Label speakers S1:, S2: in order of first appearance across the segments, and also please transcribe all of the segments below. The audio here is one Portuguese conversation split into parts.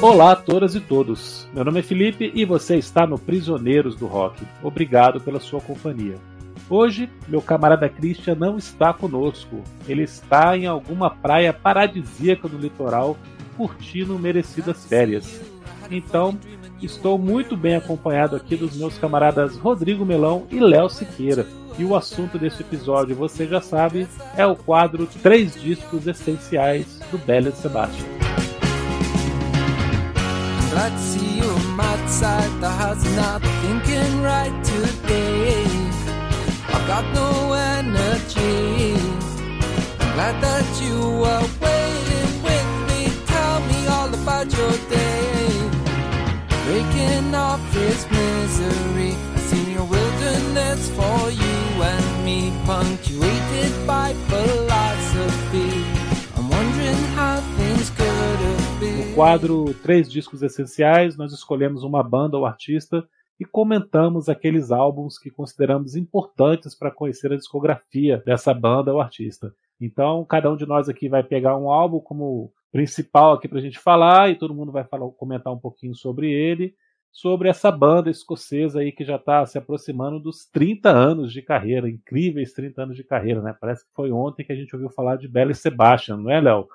S1: Olá a todas e todos. Meu nome é Felipe e você está no Prisioneiros do Rock. Obrigado pela sua companhia. Hoje, meu camarada Christian não está conosco. Ele está em alguma praia paradisíaca no litoral, curtindo merecidas férias. Então, estou muito bem acompanhado aqui dos meus camaradas Rodrigo Melão e Léo Siqueira. E o assunto deste episódio, você já sabe, é o quadro Três Discos Essenciais do Belo Sebastião. To see you on my side. The heart's not thinking right today. I've got no energy. I'm glad that you are waiting with me. Tell me all about your day. Breaking off this misery. I've seen your wilderness for you and me, punctuated by philosophy. Quadro Três Discos Essenciais, nós escolhemos uma banda ou artista e comentamos aqueles álbuns que consideramos importantes para conhecer a discografia dessa banda ou artista. Então, cada um de nós aqui vai pegar um álbum como principal aqui para a gente falar e todo mundo vai falar, comentar um pouquinho sobre ele, sobre essa banda escocesa aí que já está se aproximando dos 30 anos de carreira, incríveis 30 anos de carreira, né? Parece que foi ontem que a gente ouviu falar de Belle Sebastian, não é, Léo?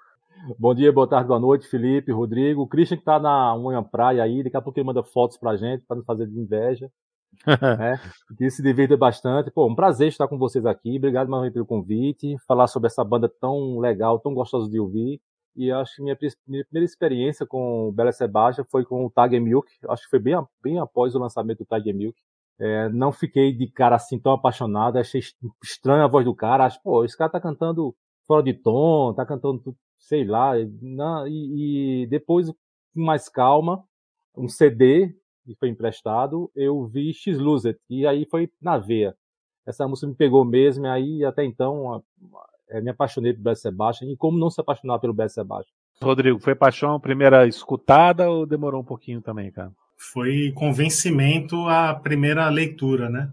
S2: Bom dia, boa tarde, boa noite, Felipe, Rodrigo. O Christian que tá na unha praia aí, daqui a pouco ele manda fotos pra gente, para não fazer de inveja. né? Que se divirta bastante. Pô, um prazer estar com vocês aqui. Obrigado mais pelo convite. Falar sobre essa banda tão legal, tão gostosa de ouvir. E acho que minha, minha primeira experiência com o Bela Sebastian foi com o Tiger Milk. Acho que foi bem, bem após o lançamento do Tiger Milk. É, não fiquei de cara assim tão apaixonado. Achei estranha a voz do cara. Acho, pô, esse cara tá cantando fora de tom, tá cantando sei lá, na, e, e, depois, com mais calma, um CD que foi emprestado, eu vi X-Loser, e aí foi na veia. Essa música me pegou mesmo, e aí até então é, me apaixonei pelo Beth Sebastian, e como não se apaixonar pelo Beth Sebastian.
S1: Rodrigo, foi paixão a primeira escutada ou demorou um pouquinho também, cara?
S3: Foi convencimento a primeira leitura, né?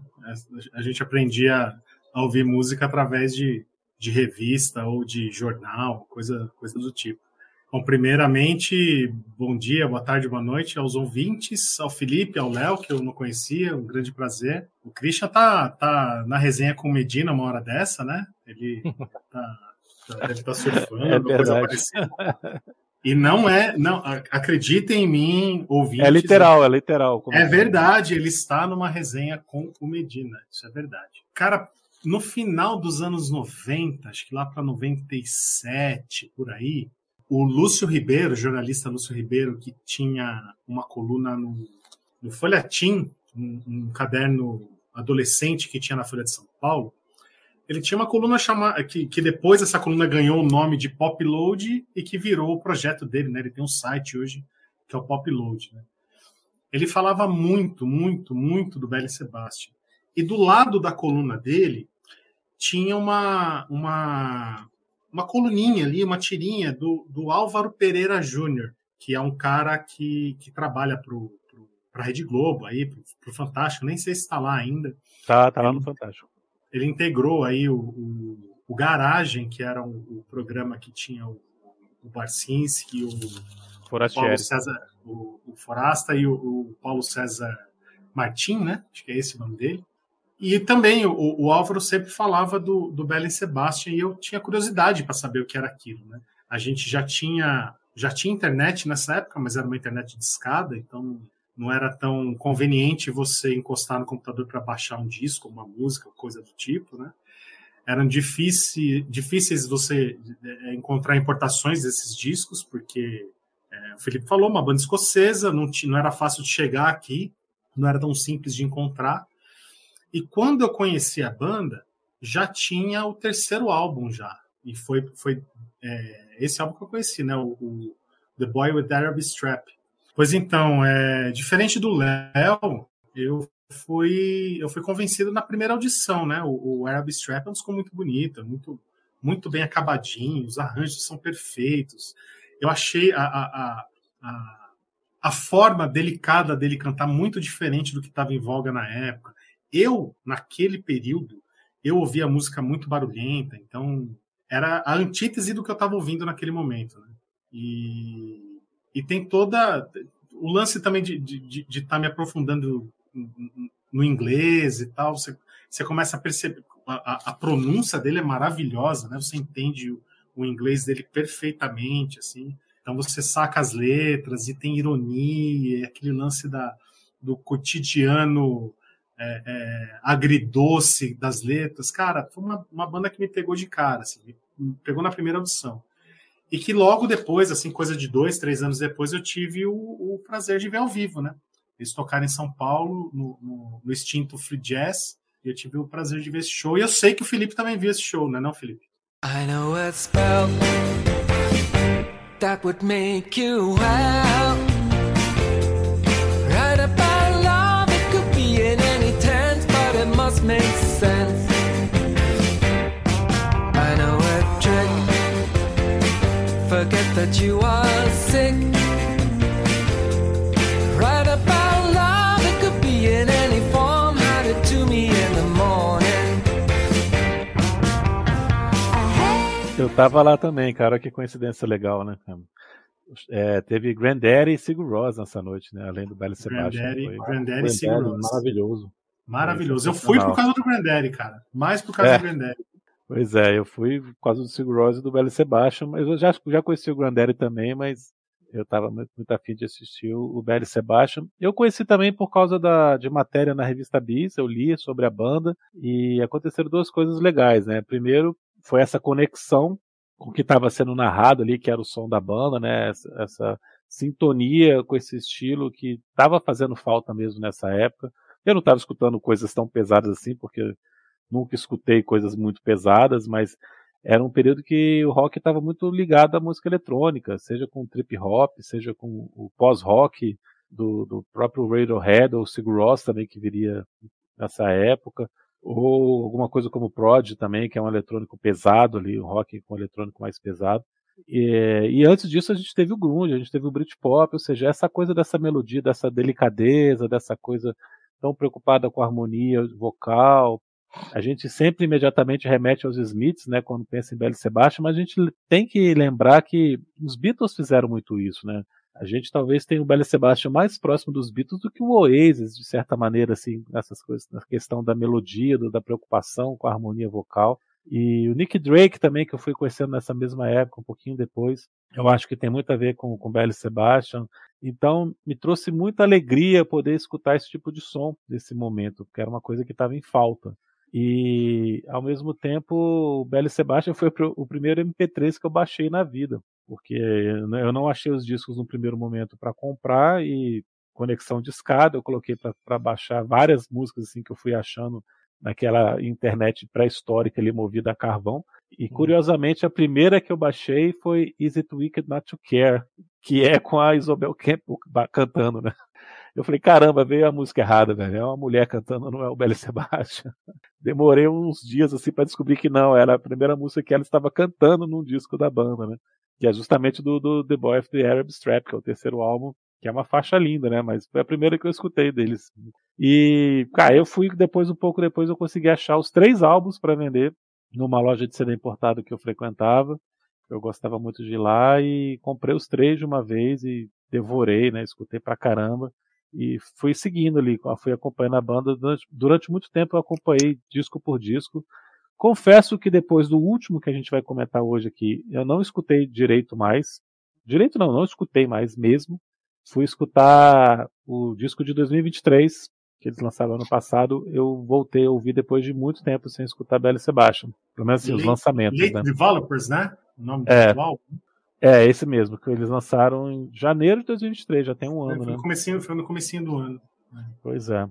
S3: A gente aprendia a ouvir música através de de revista ou de jornal, coisa, coisa do tipo. Bom, primeiramente, bom dia, boa tarde, boa noite aos ouvintes, ao Felipe, ao Léo, que eu não conhecia, um grande prazer. O Christian tá, tá na resenha com Medina uma hora dessa, né? Ele tá, deve estar tá surfando, é coisa parecida. E não é, não, acreditem em mim, ouvintes.
S1: É literal, é literal.
S3: É verdade, ele está numa resenha com o Medina, isso é verdade. Cara, no final dos anos 90, acho que lá para 97, por aí, o Lúcio Ribeiro, jornalista Lúcio Ribeiro, que tinha uma coluna no, no Folhetim, um, um, caderno adolescente que tinha na Folha de São Paulo, ele tinha uma coluna chamada que, que depois essa coluna ganhou o nome de Popload e que virou o projeto dele, né? Ele tem um site hoje que é o Popload, né? Ele falava muito, muito, muito do Belle Sebastian. E do lado da coluna dele tinha uma, uma, uma coluninha ali, uma tirinha do, do Álvaro Pereira Júnior, que é um cara que, que trabalha para a Rede Globo, aí, para o Fantástico, nem sei se está lá ainda.
S1: Tá, tá lá no Fantástico.
S3: Ele integrou aí o, o, o Garagem, que era o, o, programa que tinha o, o Barcinski, o Paulo César, o, o Forasta e o, o Paulo César Martim, né? Acho que é esse o nome dele. E também o, o, Álvaro sempre falava do, do Belen Sebastian e eu tinha curiosidade para saber o que era aquilo. Né? A gente já tinha, já tinha internet nessa época, mas era uma internet de escada, então não era tão conveniente você encostar no computador para baixar um disco, uma música, coisa do tipo. Né? Eram difícil, difíceis você é, encontrar importações desses discos, porque é, o Felipe falou, uma banda escocesa, não, não era fácil de chegar aqui, não era tão simples de encontrar. E quando eu conheci a banda, já tinha o terceiro álbum já. E foi, foi é, esse álbum que eu conheci, né? O, o, The Boy with the Arab Strap. Pois então, é, diferente do Léo, eu fui, eu fui convencido na primeira audição, né? O, o Arab Strap é um disco muito bonito, muito, muito bem acabadinho, os arranjos são perfeitos. Eu achei a, a, a, a forma delicada dele cantar muito diferente do que estava em voga na época eu, naquele período, eu ouvia música muito barulhenta, então era a antítese do que eu estava ouvindo naquele momento. Né? E, e tem toda o lance também de estar de, de, tá me aprofundando no inglês e tal. Você, você começa a perceber a, a, pronúncia dele é maravilhosa, né? Você entende o, o inglês dele perfeitamente, assim. Então você saca as letras e tem ironia, aquele lance da, do cotidiano é, é, agridoce das letras. Cara, foi uma, uma banda que me pegou de cara, assim, me pegou na primeira audição. E que logo depois, assim, coisa de dois, três anos depois, eu tive o, o prazer de ver ao vivo, né? Eles tocaram em São Paulo, no, no, no extinto Free Jazz, e eu tive o prazer de ver esse show. E eu sei que o Felipe também viu esse show, né, não, Felipe? I know a spell that would make you well.
S4: Eu tava lá também, cara. Que coincidência legal, né? É, teve Granddaddy e Sigur Ross nessa noite, né? Além do Belly Sebastian.
S3: Granddaddy, Granddaddy e Sigur Ross.
S2: Maravilhoso.
S3: Maravilhoso. Eu fui por causa do Granddaddy, cara. Mais por causa é. do Granddaddy.
S4: Pois é, eu fui por causa do Sigur e do Belly Sebastian, mas eu já, já conheci o Granddaddy também, mas eu estava muito, muito afim de assistir o, o Belly Sebastian. Eu conheci também por causa da, de matéria na revista Bis, eu li sobre a banda e aconteceram duas coisas legais, né? Primeiro, foi essa conexão com o que estava sendo narrado ali, que era o som da banda, né? Essa, essa sintonia com esse estilo que estava fazendo falta mesmo nessa época. Eu não estava escutando coisas tão pesadas assim, porque nunca escutei coisas muito pesadas, mas era um período que o rock estava muito ligado à música eletrônica, seja com trip hop, seja com o pós-rock do, do, próprio Radiohead ou Sigur Rós também que viria nessa época ou alguma coisa como Prod também, que é um eletrônico pesado ali, um rock com eletrônico mais pesado. E, e, antes disso a gente teve o grunge, a gente teve o Britpop, ou seja, essa coisa dessa melodia, dessa delicadeza, dessa coisa tão preocupada com a harmonia vocal. A gente sempre imediatamente remete aos Smiths, né, quando pensa em Belle Sebastian, mas a gente tem que lembrar que os Beatles fizeram muito isso, né? A gente talvez tenha o Belle Sebastian mais próximo dos Beatles do que o Oasis, de certa maneira, assim, nessas coisas, na questão da melodia, do, da preocupação com a harmonia vocal. E o Nick Drake também, que eu fui conhecendo nessa mesma época, um pouquinho depois, eu acho que tem muito a ver com o Belle Sebastian. Então, me trouxe muita alegria poder escutar esse tipo de som nesse momento, porque era uma coisa que estava em falta. E, ao mesmo tempo, o Belle Sebastian foi o primeiro MP3 que eu baixei na vida porque eu não achei os discos no primeiro momento para comprar e conexão de escada, eu coloquei para baixar várias músicas assim que eu fui achando naquela internet pré-histórica ali movida a carvão. E uhum. curiosamente a primeira que eu baixei foi Is It Wicked Not to Care, que é com a Isobel Campbell cantando, né? Eu falei, caramba, veio a música errada, velho. É uma mulher cantando, não é o Belle Sebastian. Demorei uns dias assim para descobrir que não, era a primeira música que ela estava cantando num disco da banda, né? que é justamente do, do The Boy of the Arab Strap, que é o terceiro álbum, que é uma faixa linda, né? Mas foi a primeira que eu escutei deles. E, cara, eu fui depois, um pouco depois, eu consegui achar os três álbuns para vender numa loja de CD importado que eu frequentava. Eu gostava muito de ir lá e comprei os três de uma vez e devorei, né? Escutei pra caramba. E fui seguindo ali, fui acompanhando a banda. Durante, durante muito tempo eu acompanhei disco por disco. Confesso que depois do último que a gente vai comentar hoje aqui, eu não escutei direito mais. Direito não, não escutei mais mesmo. Fui escutar o disco de 2023, que eles lançaram ano passado. Eu voltei a ouvir depois de muito tempo sem escutar Belle Sebastian. Pelo menos assim, os lançamentos.
S3: Late
S4: né?
S3: Developers, né?
S4: O nome é, do É, esse mesmo, que eles lançaram em janeiro de 2023, já tem um ano, foi
S3: né? Comecinho, foi no comecinho do ano.
S4: Pois é.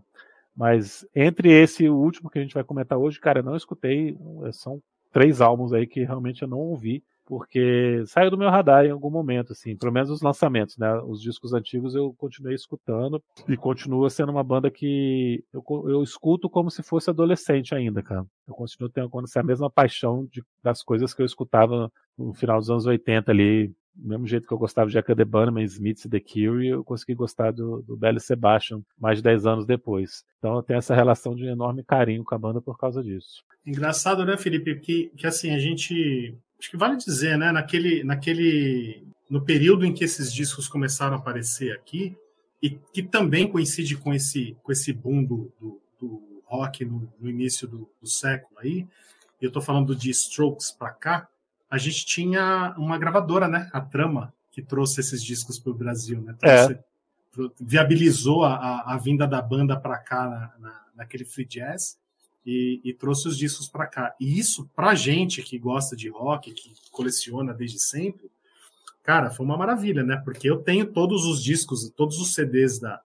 S4: Mas entre esse e o último que a gente vai comentar hoje, cara, eu não escutei. São três álbuns aí que realmente eu não ouvi, porque saiu do meu radar em algum momento, assim, pelo menos os lançamentos, né? Os discos antigos eu continuei escutando e continua sendo uma banda que eu, eu escuto como se fosse adolescente ainda, cara. Eu continuo tendo a mesma paixão de, das coisas que eu escutava no final dos anos 80 ali, do mesmo jeito que eu gostava de Jack the Smith e The Cure, eu consegui gostar do, do Belly Sebastian mais de 10 anos depois. Então eu tenho essa relação de enorme carinho com a banda por causa disso.
S3: Engraçado, né, Felipe? Que, que assim, a gente. Acho que vale dizer, né? Naquele, naquele no período em que esses discos começaram a aparecer aqui, e que também coincide com esse, com esse boom do, do, do rock no, no, início do, do século aí, eu estou falando de Strokes para cá, a gente tinha uma gravadora, né, a Trama, que trouxe esses discos para o Brasil, né? Trouxe, é. Viabilizou a, a, vinda da banda para cá na, na, naquele free jazz e, e trouxe os discos para cá. E isso, para gente que gosta de rock, que coleciona desde sempre, cara, foi uma maravilha, né? Porque eu tenho todos os discos, todos os CDs da,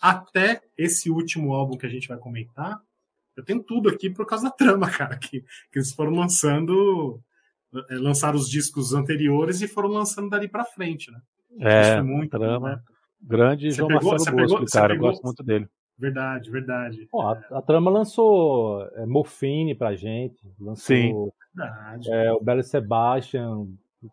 S3: até esse último álbum que a gente vai comentar. Eu tenho tudo aqui por causa da trama, cara, que, que eles foram lançando é, lançaram os discos anteriores e foram lançando dali para frente, né?
S4: É, muito trama. Né? Grande você João pegou, Marcelo Bosco, pegou, cara, pegou... eu gosto muito dele.
S3: Verdade, verdade.
S2: Pô, a, a, trama lançou é, Morfine pra gente, lançou Sim. É, o Belo Sebastian,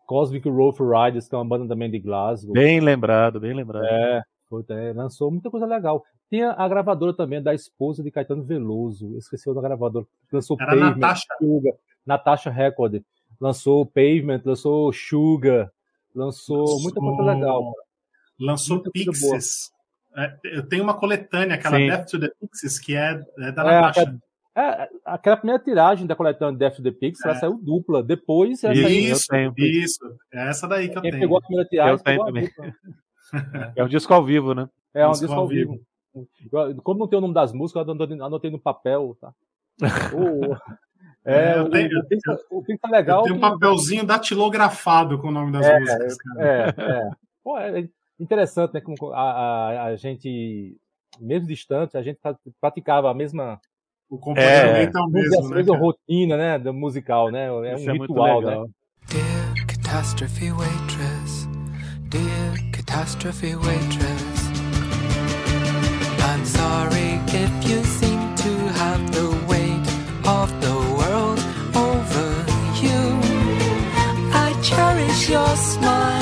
S2: Cosmic Rough Riders, que é uma banda também de Glasgow.
S4: Bem lembrado, bem lembrado.
S2: É, foi, é, lançou muita coisa legal. Tinha a gravadora também da esposa de Caetano Veloso, eu esqueci o da gravadora, lançou
S3: Era Pavement, Natasha.
S2: Natasha Record lançou Pavement, lançou Sugar, lançou, lançou muita coisa legal.
S3: Lançou muita Pixies. É, eu tenho uma coletânea, aquela Sim. Death to the Pixies, que é, é da é, Natasha.
S2: É, aquela primeira tiragem da coletânea Death to the Pixies, é. ela saiu dupla. Depois, essa
S3: isso, aí. Isso, é essa daí que eu Quem tenho.
S2: pegou a primeira tiragem, eu
S4: tenho também. é um disco ao vivo, né?
S2: É um disco, disco ao vivo. vivo. Como não tem o nome das músicas, eu anotei no papel, tá? oh,
S3: É, eu tenho, o, o, o, tá legal. Tem um papelzinho datilografado com o nome das é, músicas.
S2: Cara. É, é. Pô, é interessante, né? Como a, a, a, gente, mesmo distante, a gente praticava a mesma.
S3: O comportamento é, é o mesmo,
S2: né? A mesma rotina, né? Do musical, né? É Isso um é ritual, né?
S1: Dear catastrophe waitress, dear catastrophe waitress, I'm sorry if you seem to have the weight of the cherish your smile.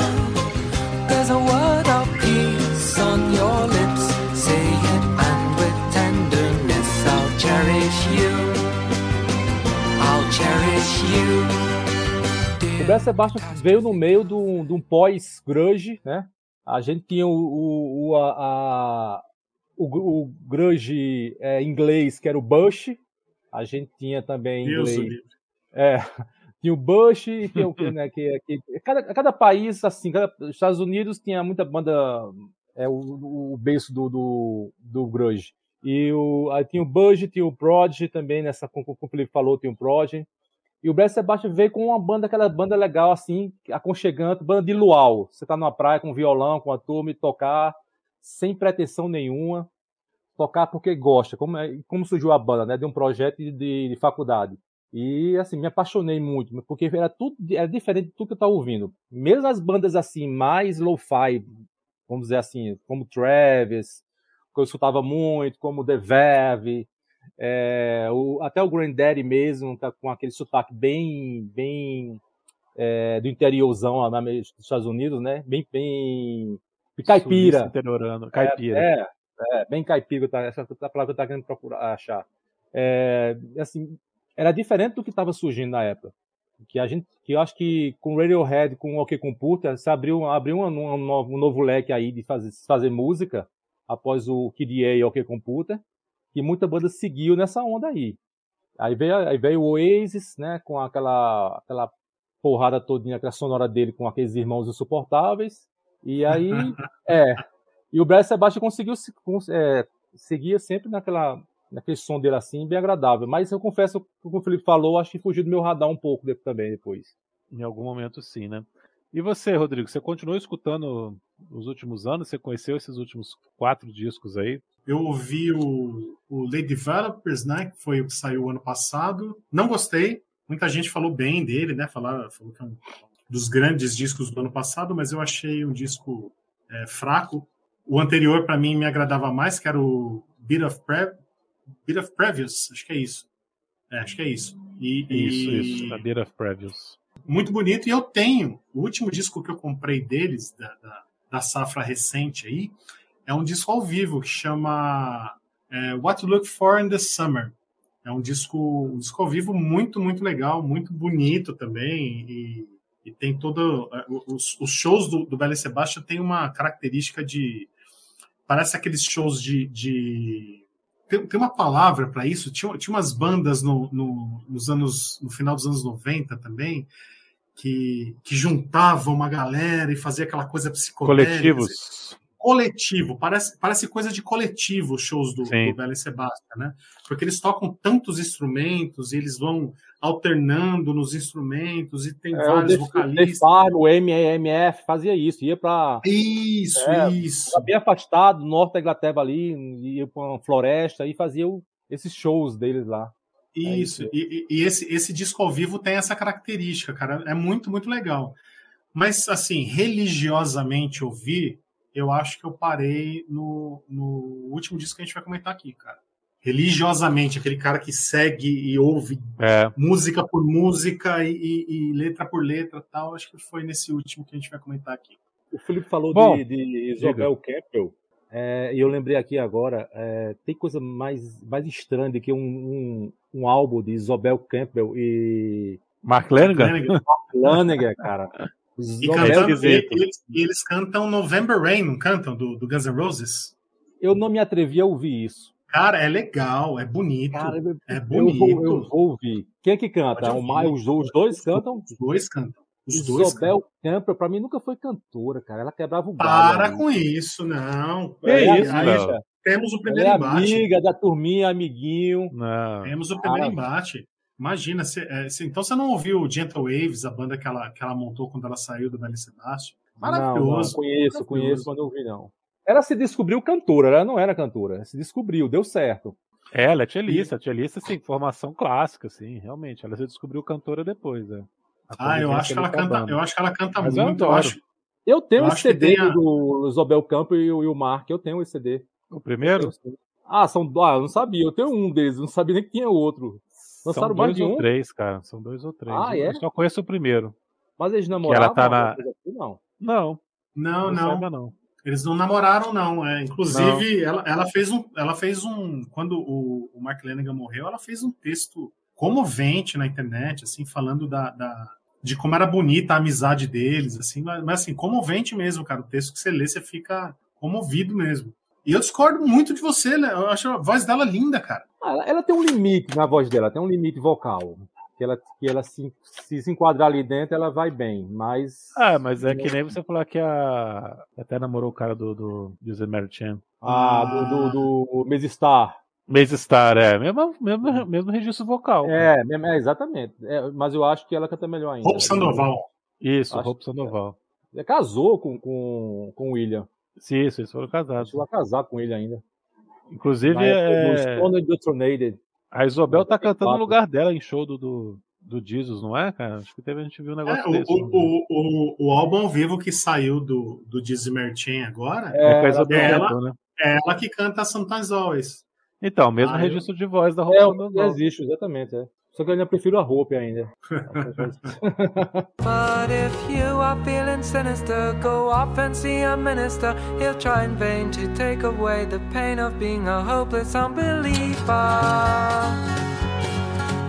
S2: O Bel Sebastian veio no meio de um, um pós-grunge, né? A gente tinha o, o, o, a, o, o grunge é, inglês, que era o Bush. A gente tinha também inglês. É, tinha o Bush e tinha o né, que, que cada, cada país assim, cada, os Estados Unidos tinha muita banda é o, o berço do, do, do grunge. E o, aí tinha o Bush, tinha o Prodigy também, nessa, como, como o Felipe falou, tem o Prodigy. E o Brad Sebastian veio com uma banda, aquela banda legal, assim, aconchegante, banda de luau. Você tá numa praia com um violão, com a turma e tocar sem pretensão nenhuma. Tocar porque gosta. Como, é, como surgiu a banda, né? De um projeto de, de faculdade. E assim, me apaixonei muito, porque era tudo era diferente de tudo que eu estava ouvindo. Mesmo as bandas assim, mais lo-fi, vamos dizer assim, como Travis, que eu escutava muito, como The Verve, é, o, até o Granddaddy mesmo, tá com aquele sotaque bem, bem é, do interiorzão lá dos Estados Unidos, né? Bem, bem caipira.
S4: Interiorando, caipira.
S2: É, é, é, bem caipira, tá, essa é a palavra que eu estava querendo procurar achar. É, assim, era diferente do que estava surgindo na época. Que a gente, que eu acho que com Radiohead, com OK Computer, se abriu, abriu um, um, novo, um novo leque aí de fazer, fazer música após o KDA e OK Computer, que muita banda seguiu nessa onda aí. Aí veio, aí veio o Oasis, né, com aquela, aquela porrada todinha, aquela sonora dele com aqueles irmãos insuportáveis. E aí, é. E o Brad Sebastian conseguiu é, seguia sempre naquela naquele som dele assim, bem agradável. Mas eu confesso, como o Felipe falou, acho que fugiu do meu radar um pouco também depois.
S4: Em algum momento sim, né? E você, Rodrigo, você continuou escutando nos últimos anos? Você conheceu esses últimos quatro discos aí?
S3: Eu ouvi o, o Late Developers, né? Que foi o que saiu ano passado. Não gostei. Muita gente falou bem dele, né? Falar, falou que é um dos grandes discos do ano passado, mas eu achei um disco é, fraco. O anterior, para mim, me agradava mais, que era o Bit of Prep, Bit of Previous, acho que é isso. É, acho que é isso.
S4: E, isso, e... isso, a Bit of Previous.
S3: Muito bonito. E eu tenho, o último disco que eu comprei deles, da, da, da safra recente aí, é um disco ao vivo que chama é, What to Look For in the Summer. É um disco, um disco ao vivo muito, muito legal, muito bonito também. E, E tem todo. É, os, os shows do, do Bela Sebastian tem uma característica de. Parece aqueles shows de. de tem, tem uma palavra para isso. Tinha, tinha umas bandas no, no, nos anos. no final dos anos 90 também. Que, que juntavam uma galera e fazia aquela coisa psicodélica.
S4: Coletivos
S3: coletivo, parece, parece coisa de coletivo os shows do, do Bela e Sebastian, né? Porque eles tocam tantos instrumentos e eles vão alternando nos instrumentos e tem é, vários vocalistas.
S2: O MMF fazia isso, ia para
S3: isso, é, isso,
S2: bem afastado, norte da Inglaterra ali, ia para uma floresta e fazia esses shows deles lá.
S3: Isso, é isso. E, e, esse, esse disco ao vivo tem essa característica, cara, é muito, muito legal. Mas, assim, religiosamente ouvir, eu acho que eu parei no, no último disco que a gente vai comentar aqui, cara. Religiosamente, aquele cara que segue e ouve é. música por música e, e, e, letra por letra tal, acho que foi nesse último que a gente vai comentar aqui.
S2: O Felipe falou Bom, de, de Isabel Campbell, é, e eu lembrei aqui agora, é, tem coisa mais, mais estranha do que um, um, um álbum de Isabel Campbell e
S4: Mark Lanigan?
S2: Mark Lanigan, cara.
S3: E, cantando, e, eles, eles, cantam November Rain, não cantam? Do, do Guns N' Roses?
S2: Eu não me atrevi a ouvir isso.
S3: Cara, é legal, é bonito. Cara, é bonito.
S2: Eu vou, eu vou ouvir. Quem é que canta? O Maio, os, os dois cantam?
S3: Os dois cantam.
S2: Os Isobel Campbell, pra mim, nunca foi cantora, cara. Ela quebrava o
S3: galho. Para com isso, não.
S2: Que é, isso, aí,
S3: Temos o primeiro ela é embate.
S2: amiga da turminha, amiguinho.
S3: Não. Temos o primeiro Cara, embate. Imagina, se, é, se, então você não ouviu o Gentle Waves, a banda que ela, que ela montou quando ela saiu do Belle Sebastian? Maravilhoso. Não, não,
S2: conheço, maravilhoso. conheço, mas não ouvi, não. Ela se descobriu cantora, ela não era cantora, ela se descobriu, deu certo.
S4: É, ela é cellista, cellista, sim, formação clássica, sim, realmente. Ela se descobriu cantora depois, né?
S3: Ah, eu acho, que ela canta, eu acho que ela canta mas muito, eu,
S2: eu,
S3: acho.
S2: Eu tenho esse CD a... do Zobel Campo e o, Mark, eu tenho esse CD.
S4: O primeiro?
S2: Ah, são, ah, eu não sabia, eu tenho um deles, não sabia nem que tinha outro.
S4: Lançaram São dois ou um? três, cara. São dois ou três.
S2: Ah, é?
S4: Eu só conheço o primeiro.
S2: Mas eles namoraram?
S4: ela tá na...
S2: Não.
S4: Não.
S3: Não, não. não. não. Eles não namoraram, não. É, inclusive, não. Ela, ela, fez um, ela fez um. Quando o, o Mark Lanigan morreu, ela fez um texto comovente na internet, assim, falando da, da, de como era bonita a amizade deles, assim, mas, mas assim, comovente mesmo, cara. O texto que você lê, você fica comovido mesmo. E eu discordo muito de você, né? Eu acho a voz dela linda, cara.
S2: Ah, ela, ela, tem um limite na voz dela, tem um limite vocal. Que ela, que ela se, se, se enquadrar ali dentro, ela vai bem, mas.
S4: Ah, mas é que nem você falar que a. Até namorou o cara do, do José Mary Chan.
S2: Ah, do, do, do Maze Star.
S4: Maze Star, é. Mesmo, mesmo, mesmo registro vocal.
S2: É, é exatamente. É, mas eu acho que ela canta melhor ainda.
S3: Hope Sandoval.
S4: Isso, acho, Hope Sandoval.
S2: É, casou com, com, com o William.
S4: Sim, isso, eles foram casados.
S2: Chegou a casar com ele ainda.
S4: Inclusive, é... a Isabel tá cantando no lugar dela em show do, do, do Jesus, não é, cara? Acho que teve, a gente viu um negócio
S3: é,
S4: desse.
S3: O, o, o, o, álbum ao vivo que saiu do, do Jesus Merchant agora
S4: é, é, ela, é, ela,
S3: né? é ela que canta Sometimes Always.
S4: Então, mesmo ah, registro eu... de voz da roupa.
S2: É, existe, exatamente. É. Só que eu ainda prefiro a ainda. But if you are feeling sinister, go off and see a minister. He'll try in vain to take away the pain of being a hopeless unbeliever.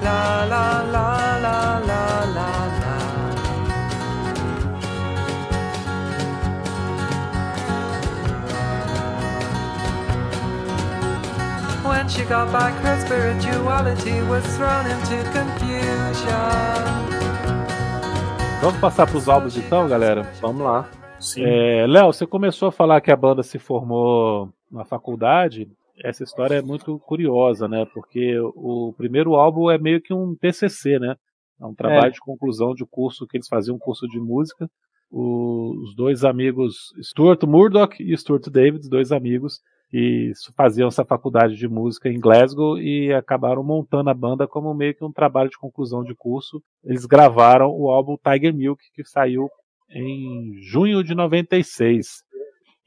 S2: La la la la la la When she got back, her spirituality was thrown into confusion. Vamos passar para os álbuns então, galera?
S4: Vamos lá. É, Léo, você começou a falar que a banda se formou na faculdade. Essa história é muito curiosa, né? Porque o primeiro álbum é meio que um TCC, né? É um trabalho é. de conclusão de curso que eles faziam um curso de música. Os dois amigos, Stuart Murdoch e Stuart David, dois amigos, e faziam essa faculdade de música em Glasgow e acabaram montando a banda como meio que um trabalho de conclusão de curso. Eles gravaram o álbum Tiger Milk, que saiu em junho de 96.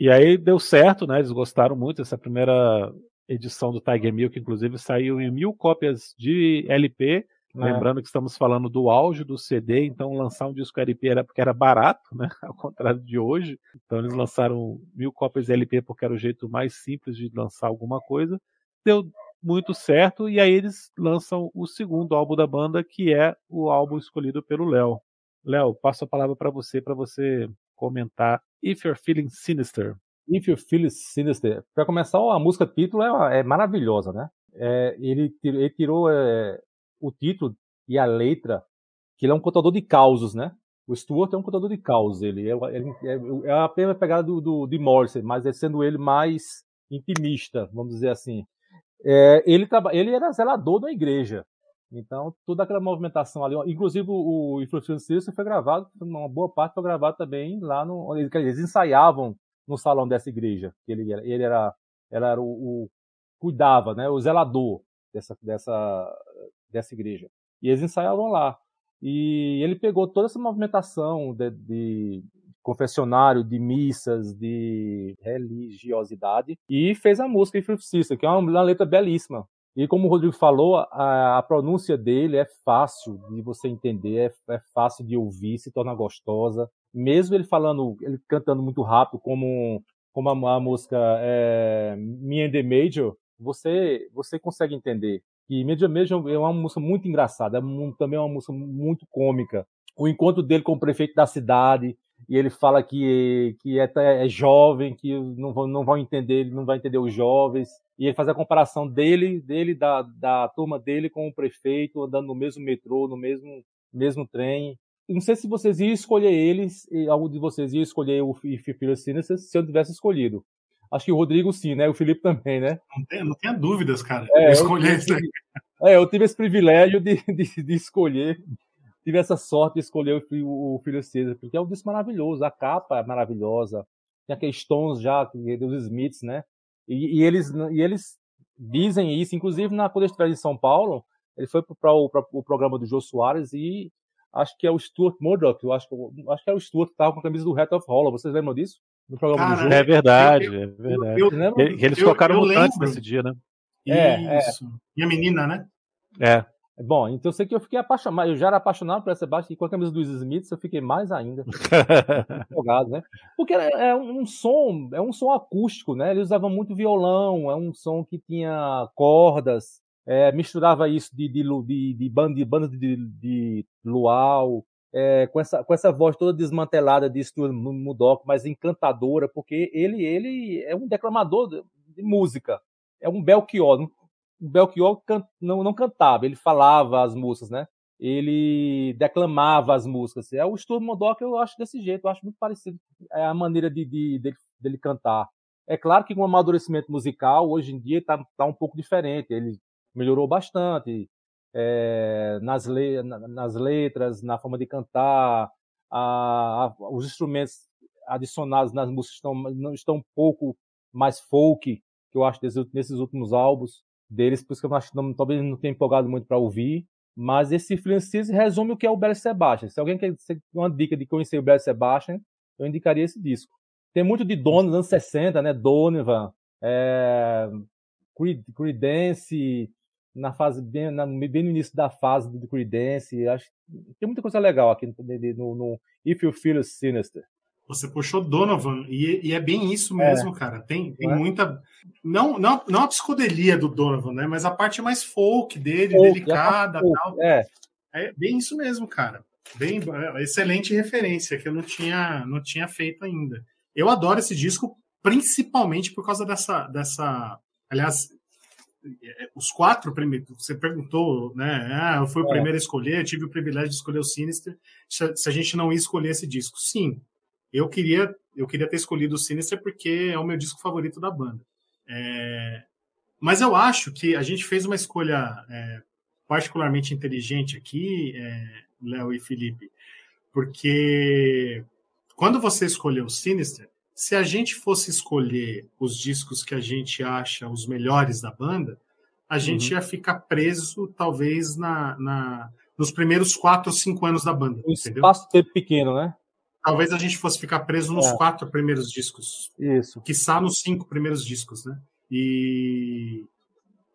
S4: E aí deu certo, né? Eles gostaram muito dessa primeira edição do Tiger Milk, inclusive saiu em mil cópias de LP. Lembrando que estamos falando do auge do CD, então lançar um disco LP era porque era barato, né? Ao contrário de hoje. Então eles lançaram mil cópias LP porque era o jeito mais simples de lançar alguma coisa. Deu muito certo e aí eles lançam o segundo álbum da banda, que é o álbum escolhido pelo Léo. Léo, passo a palavra para você, para você comentar If You're Feeling Sinister.
S2: If You're Feeling Sinister. Para começar, a música título é, é maravilhosa, né? É, ele, ele, tirou é, o título e a letra, que ele é um contador de causos, né? O Stuart é um contador de causos, ele é, ele é, é a mesma pegada do, do, de Morrissey, mas é sendo ele mais intimista, vamos dizer assim. É, ele, ele era zelador da igreja, então toda aquela movimentação ali, inclusive o, o Influence foi gravado, uma boa parte foi gravado também lá no, eles ensaiavam no salão dessa igreja, ele ele era, era o, o cuidava, né, o zelador dessa, dessa, dessa igreja. E eles ensaiavam lá. E ele pegou toda essa movimentação de, de confessionário, de missas, de religiosidade e fez a música Sister, que é uma, uma, letra belíssima. E como o Rodrigo falou, a, a, pronúncia dele é fácil de você entender, é, é, fácil de ouvir, se torna gostosa. Mesmo ele falando, ele cantando muito rápido, como, como a, a música é, Me and the Major, você, você consegue entender. E Major Major é uma música muito engraçada, é também é uma música muito cômica. O encontro dele com o prefeito da cidade, e ele fala que, que é, é jovem, que não vão, não vão entender, ele não vai entender os jovens. E ele faz a comparação dele, dele da, da turma dele com o prefeito, andando no mesmo metrô, no mesmo, mesmo trem. Não sei se vocês iam escolher eles, algum de vocês ia escolher o Philip Sinister se eu tivesse escolhido. Acho que o Rodrigo sim, né? O Felipe também, né?
S3: Não, tem, não tenha dúvidas, cara. É, eu escolhi
S2: isso É, eu tive esse privilégio de, de, de, escolher, tive essa sorte de escolher o, o Filho César, porque é um disco maravilhoso, a capa é maravilhosa, tem aqueles tons já dos Smiths, né? E, e, eles, e eles dizem isso, inclusive na, quando em São Paulo, ele foi para o, o programa do Jô Soares e acho que é o Stuart Murdoch, eu acho, acho que é o Stuart que estava com a camisa do Hat of Hollow, vocês lembram disso?
S4: No programa Cara, do jogo. É verdade, eu, é verdade. Eu, eu, eles eu, colocaram mutantes nesse dia, né?
S3: É, Isso. É. E a menina, né?
S4: É.
S2: Bom, então eu sei que eu fiquei apaixonado. Eu já era apaixonado por essa baixa e com a camisa dos Smiths eu fiquei mais ainda empolgado, né? Porque é, é um som, é um som acústico, né? Eles usavam muito violão, é um som que tinha cordas, é, misturava isso de, de, de, de banda de, banda de, de luau, é, com, essa, com essa voz toda desmantelada de Stuart Murdoch, mas encantadora, porque ele, ele é um declamador de, de música. É um Belchior. O Belchior can, não, não cantava, ele falava as músicas, né? Ele declamava as músicas. É o Stuart Murdoch, eu acho desse jeito, eu acho muito parecido é a maneira de, de, de dele cantar. É claro que com o amadurecimento musical, hoje em dia está tá um pouco diferente. Ele melhorou bastante é, nas, le nas letras, na forma de cantar, a, a, os instrumentos adicionados nas músicas estão, não estão um pouco mais folk, que eu acho desses, nesses últimos álbuns deles, por isso que eu acho, não, talvez não tenha empolgado muito para ouvir. Mas esse Francis resume o que é o Belle Sebastian. Se alguém quer uma dica de conhecer o Belle Sebastian, eu indicaria esse disco. Tem muito de Donovan, anos 60, né? Donovan, é, Creedence, na fase bem, na, bem no início da fase do Creedence. Acho tem muita coisa legal aqui no, no If You Feel Sinister.
S3: Você puxou Donovan, e, e é bem isso mesmo, é. cara. Tem, tem é. muita. Não, não, não a psicodelia do Donovan, né? Mas a parte mais folk dele, folk, delicada tal. É. é bem isso mesmo, cara. Bem, é, excelente referência que eu não tinha, não tinha feito ainda. Eu adoro esse disco, principalmente por causa dessa. dessa aliás, os quatro primeiros, você perguntou, né? Ah, eu fui o é. primeiro a escolher, eu tive o privilégio de escolher o Sinister. Se a gente não ia escolher esse disco, sim, eu queria, eu queria ter escolhido o Sinister porque é o meu disco favorito da banda. É, mas eu acho que a gente fez uma escolha é, particularmente inteligente aqui, é, Léo e Felipe, porque quando você escolheu o Sinister, se a gente fosse escolher os discos que a gente acha os melhores da banda, a gente uhum. ia ficar preso, talvez, na, na, nos primeiros quatro ou cinco anos da banda.
S2: Um espaço tempo pequeno, né?
S3: Talvez a gente fosse ficar preso nos é. quatro primeiros discos.
S2: Isso.
S3: Quiçá nos cinco primeiros discos, né? E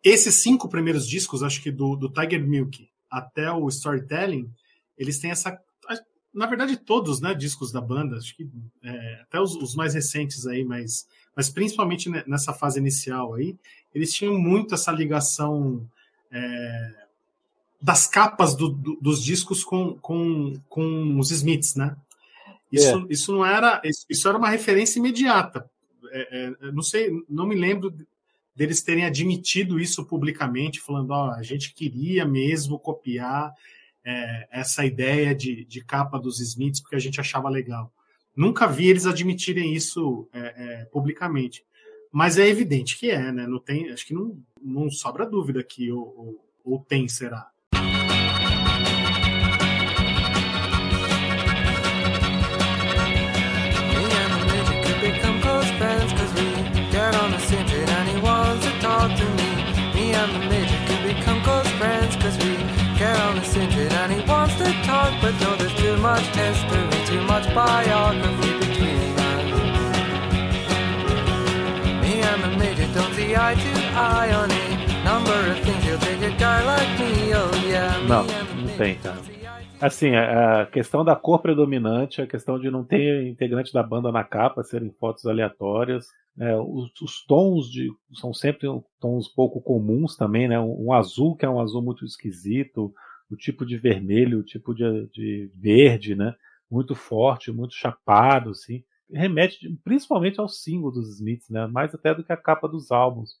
S3: esses cinco primeiros discos, acho que do, do Tiger Milk até o Storytelling, eles têm essa na verdade, todos, né, discos da banda, acho que é, até os, os, mais recentes aí, mas, mas principalmente nessa fase inicial aí, eles tinham muito essa ligação é, das capas do, do, dos discos com, com, com os Smiths, né? Isso, é. isso não era. Isso era uma referência imediata. É, é, não sei, não me lembro deles terem admitido isso publicamente, falando, ó, oh, a gente queria mesmo copiar é, essa ideia de, de capa dos Smiths porque a gente achava legal. Nunca vi eles admitirem isso é, é, publicamente. Mas é evidente que é, né? Não tem, acho que não, não sobra dúvida que ou, ou, ou tem, será. Much history, too much biography between us. Me and major don't see eye to eye on a number of things. You'll take a guy like me, oh yeah. Não, não tem, cara. Assim, a questão da cor predominante, a questão de não ter integrante da banda na capa, serem fotos aleatórias, é, os, os, tons de, são sempre tons pouco comuns também, né? Um, um, azul que é um azul muito esquisito, o tipo de vermelho, o tipo de, de verde, né? Muito forte, muito chapado, assim. Remete principalmente ao símbolo dos Smiths, né? Mais até do que a capa dos álbuns.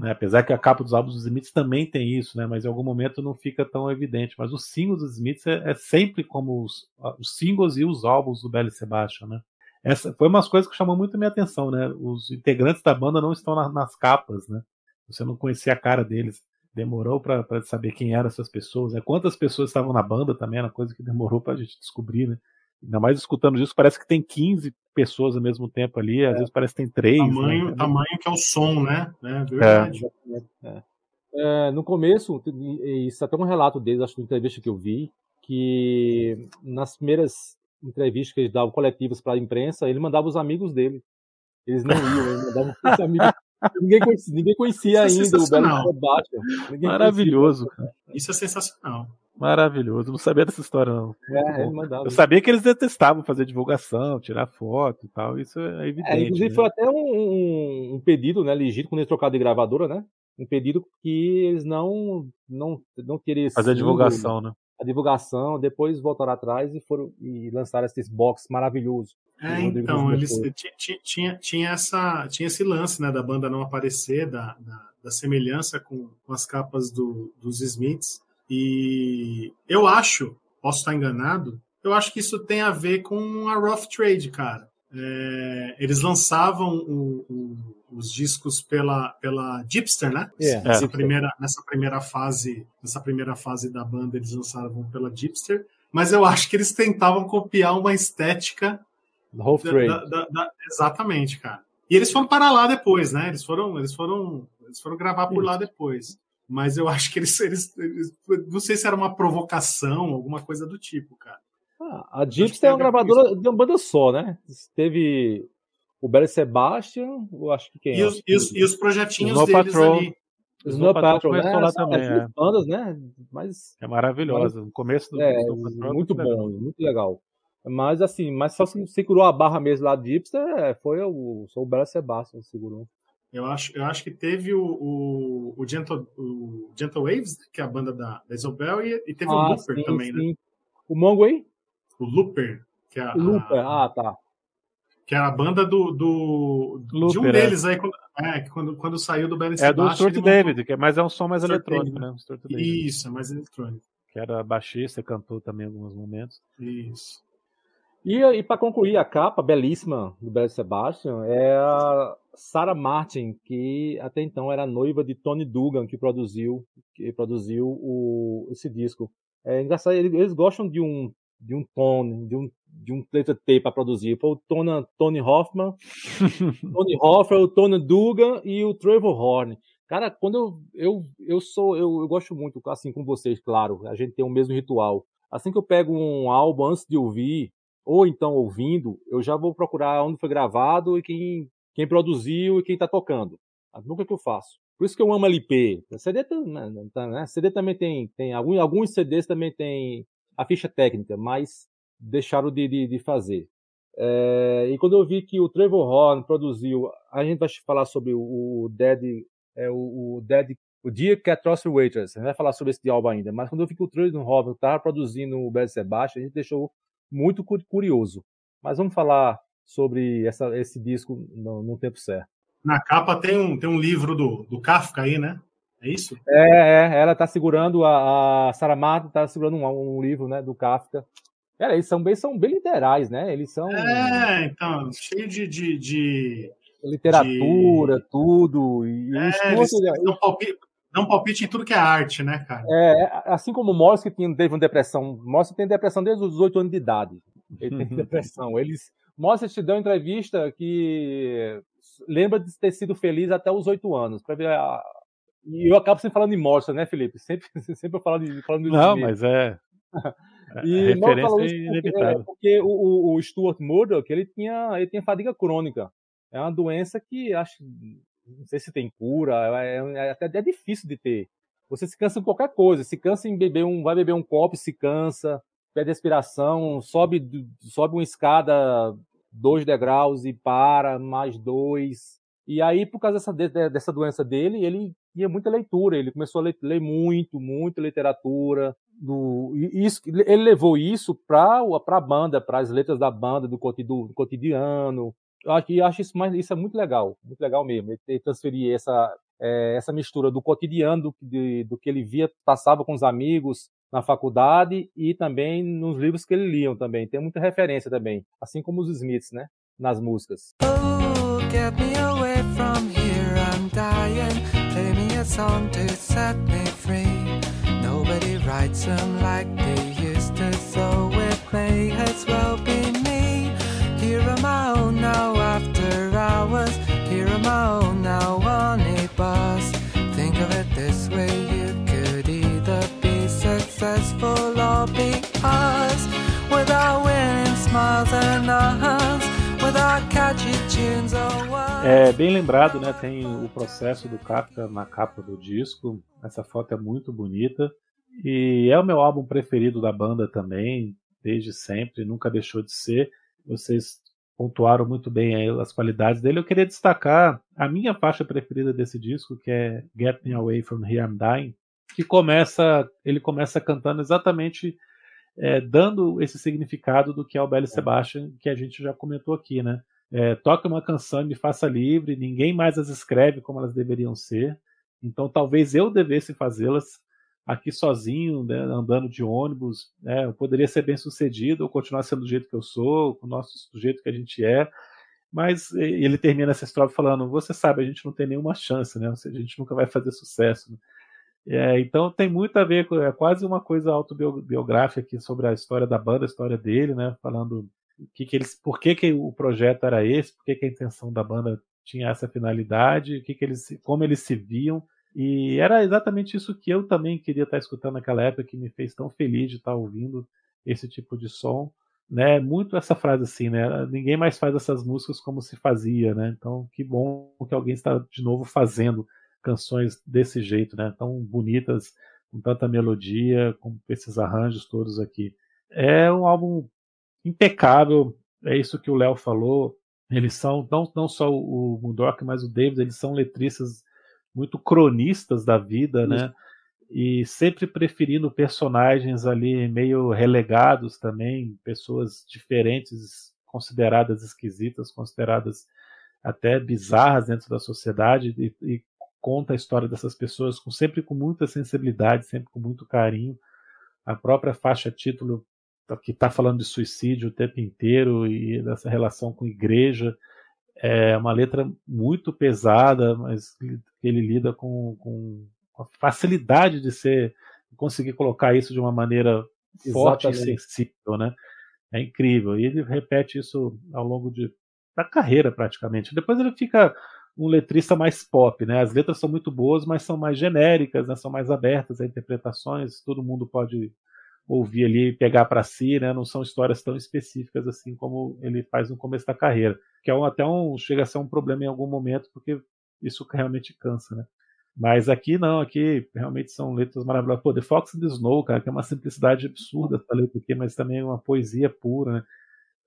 S3: Né? Apesar que a capa dos álbuns dos Smiths também tem isso, né? Mas em algum momento não fica tão evidente. Mas o símbolo dos Smiths é, é sempre como os, os singles e os álbuns do Belly Sebastian, né? Essa foi umas coisas que chamou muito a minha atenção, né? Os integrantes da banda não estão na, nas capas, né? Você não conhecia a cara deles demorou para saber quem eram essas pessoas, né? quantas pessoas estavam na banda também, era coisa que demorou para a gente descobrir, né? Ainda mais escutando isso, parece que tem 15 pessoas ao mesmo tempo ali, às é. vezes parece que tem três. Tamanho, né? tamanho que é o som, né? É verdade.
S2: É. É, no começo, isso até um relato deles, acho que na entrevista que eu vi, que nas primeiras entrevistas que eles davam coletivas para a imprensa, ele mandava os amigos dele. Eles não iam, ele mandava os amigos Ninguém conhecia, ninguém conhecia é ainda o Belo Sebastian.
S4: Maravilhoso, cara.
S3: Isso é sensacional.
S4: Maravilhoso. Não sabia dessa história, não. É. Eu sabia que eles detestavam fazer divulgação, tirar foto e tal. Isso é, é evidente. É,
S2: inclusive,
S4: né?
S2: foi até um, um, pedido, né, legítimo, quando eles trocaram de gravadora, né? Um pedido que eles não, não, não queriam.
S4: Fazer divulgação, né?
S2: A divulgação, depois voltaram atrás e foram e lançaram esse box maravilhoso.
S3: É, então, eles tinha, tinha, essa, tinha esse lance né, da banda não aparecer, da, da, da semelhança com, com, as capas do, dos Smiths. E eu acho, posso estar enganado, eu acho que isso tem a ver com a Rough Trade, cara. É, eles lançavam o, o, os discos pela, pela Gipster, né? Yeah. É. Nessa, primeira, nessa primeira fase, nessa primeira fase da banda, eles lançavam pela Gipster. Mas eu acho que eles tentavam copiar uma estética da, da, da, exatamente, cara. E eles foram para lá depois, né? Eles foram, eles foram, eles foram gravar por lá depois. Mas eu acho que eles, eles, eles, não sei se era uma provocação, alguma coisa do tipo, cara.
S2: Ah, a Gypsy é uma gravadora de uma banda só, né? Teve o Barry Sebastian, eu acho que quem
S3: e, os, e, os, e os projetinhos Snow deles Patrol. ali.
S2: Snow Patrol, né? lá também, é. bandas, né? Mas
S4: é maravilhosa. O começo do,
S2: é, do Patrol, muito bom, legal. muito legal. Mas assim, mas só se segurou a barra mesmo lá de Hipster, é, foi o, o Bela Sebastian que segurou.
S3: Eu acho, eu acho que teve o, o, o, Gentle, o Gentle Waves, que é a banda da, da Isobel, e, e teve ah, o Looper sim, também, né? sim. né?
S2: O Mongway?
S3: O Looper, que é a,
S2: Looper, ah, tá.
S3: Que é a banda do, do Looper, de um é. deles aí, quando, é, quando, quando saiu do Bela
S4: É do Stuart David, que é, mas é um som mais eletrônico, né?
S3: Isso, é mais eletrônico.
S4: Que era baixista, cantou também em alguns momentos.
S3: Isso.
S2: E, e para concluir a capa belíssima do Belo Sebastian é a Sarah Martin, que até então era noiva de Tony Dugan, que produziu, que produziu o, esse disco. É engraçado, eles, eles gostam de um de um Tony, de um de um letra T para produzir. Foi o Tony, Tony Hoffman, Tony Hoffer, o Tony Dugan e o Trevor Horn. Cara, quando eu, eu, eu sou, eu, eu gosto muito, assim com vocês, claro, a gente tem o mesmo ritual. Assim que eu pego um álbum antes de ouvir, ou então ouvindo, eu já vou procurar onde foi gravado e quem, quem produziu e quem está tocando. Nunca que eu faço. Por isso que eu amo LP. CD, né, né? CD também tem, tem alguns, alguns CDs também tem a ficha técnica, mas deixaram de, de, de fazer. É, e quando eu vi que o Trevor Horn produziu, a gente vai falar sobre o, o Dead, é, o, o Dead
S4: o dia que a Trust Waitress, a gente vai falar sobre esse álbum ainda, mas quando eu vi que o Tristan Robin estava produzindo o Bad Sebastian, a gente deixou muito curioso. Mas vamos falar sobre essa, esse disco no, no, tempo certo.
S3: Na capa tem um, tem um livro do, do Kafka aí, né? É isso?
S4: É, é ela está segurando, a, a Sarah Martin está segurando um, um, livro né, do Kafka. É, eles são bem, são bem literais, né? Eles são.
S3: É, então, cheio de, de, de
S4: literatura, de... tudo. E
S3: é, eles dão, palpite, dão palpite em tudo que é arte, né, cara?
S4: É, assim como o Morris, que tinha, teve uma depressão. Morris tem depressão desde os 18 anos de idade. Ele tem depressão. Eles. Morris te deu uma entrevista que lembra de ter sido feliz até os 8 anos. Pra ver a... E eu acabo sempre falando de Morris, né, Felipe? Sempre, sempre falando de. Falando
S2: Não, mas é.
S4: e a referência é inevitável. Porque, porque o, o Stuart Murdoch, ele tinha, ele tinha fadiga crônica é uma doença que acho não sei se tem cura, é, é, até é difícil de ter. Você se cansa em qualquer coisa, se cansa em beber um, vai beber um copo, se cansa, pede respiração, sobe, sobe uma escada dois degraus e para, mais dois. E aí, por causa dessa, dessa doença dele, ele tinha muita leitura, ele começou a ler, ler muito, muita literatura. Do, isso, ele levou isso para a banda, para as letras da banda, do, do cotidiano, eu acho, eu acho isso, isso é muito legal, muito legal mesmo. Ele transferir essa, é, essa mistura do cotidiano, do, de, do que ele via, passava com os amigos na faculdade e também nos livros que ele liam também. Tem muita referência também, assim como os Smiths, né? Nas músicas. Oh, song to set me free. Nobody writes them like they used to, so it may as well É bem lembrado, né? Tem o processo do Kafka na capa do disco. Essa foto é muito bonita. E é o meu álbum preferido da banda também, desde sempre, nunca deixou de ser. Vocês pontuaram muito bem as qualidades dele. Eu queria destacar a minha faixa preferida desse disco, que é Get Me Away From Here I'm Dying, que começa, ele começa cantando exatamente é, dando esse significado do que é o Belly Sebastian, que a gente já comentou aqui, né? É, toque uma canção e me faça livre, ninguém mais as escreve como elas deveriam ser, então talvez eu devesse fazê-las aqui sozinho, né, andando de ônibus, né, eu poderia ser bem sucedido ou continuar sendo do jeito que eu sou, com o nosso do jeito que a gente é. Mas ele termina essa história falando: você sabe, a gente não tem nenhuma chance, né? a gente nunca vai fazer sucesso. Né? É, então tem muito a ver é quase uma coisa autobiográfica aqui sobre a história da banda, a história dele, né? Falando que que eles, por que, que o projeto era esse, por que, que a intenção da banda tinha essa finalidade, que que eles, como eles se viam e era exatamente isso que eu também queria estar escutando naquela época, que me fez tão feliz de estar ouvindo esse tipo de som. Né, muito essa frase assim, né? Ninguém mais faz essas músicas como se fazia, né? Então, que bom que alguém está de novo fazendo canções desse jeito, né? Tão bonitas, com tanta melodia, com esses arranjos todos aqui. É um álbum impecável, é isso que o Léo falou. Eles são não, não só o Mudok, mas o David, eles são letristas muito cronistas da vida, né? E sempre preferindo personagens ali meio relegados também, pessoas diferentes, consideradas esquisitas, consideradas até bizarras dentro da sociedade e, e conta a história dessas pessoas com sempre com muita sensibilidade, sempre com muito carinho. A própria faixa título que está falando de suicídio o tempo inteiro e dessa relação com igreja é uma letra muito pesada, mas ele lida com, com a facilidade de ser conseguir colocar isso de uma maneira forte Exatamente. e sensível, né? É incrível. E ele repete isso ao longo de, da carreira, praticamente. Depois ele fica um letrista mais pop, né? As letras são muito boas, mas são mais genéricas, né? são mais abertas a interpretações, todo mundo pode ouvir ali e pegar para si, né? Não são histórias tão específicas assim como ele faz no começo da carreira, que é um, até um chega a ser um problema em algum momento porque isso realmente cansa, né? Mas aqui não, aqui realmente são letras maravilhosas. Pô, The Fox and the Snow, cara, que é uma simplicidade absurda essa letra aqui, mas também é uma poesia pura, né?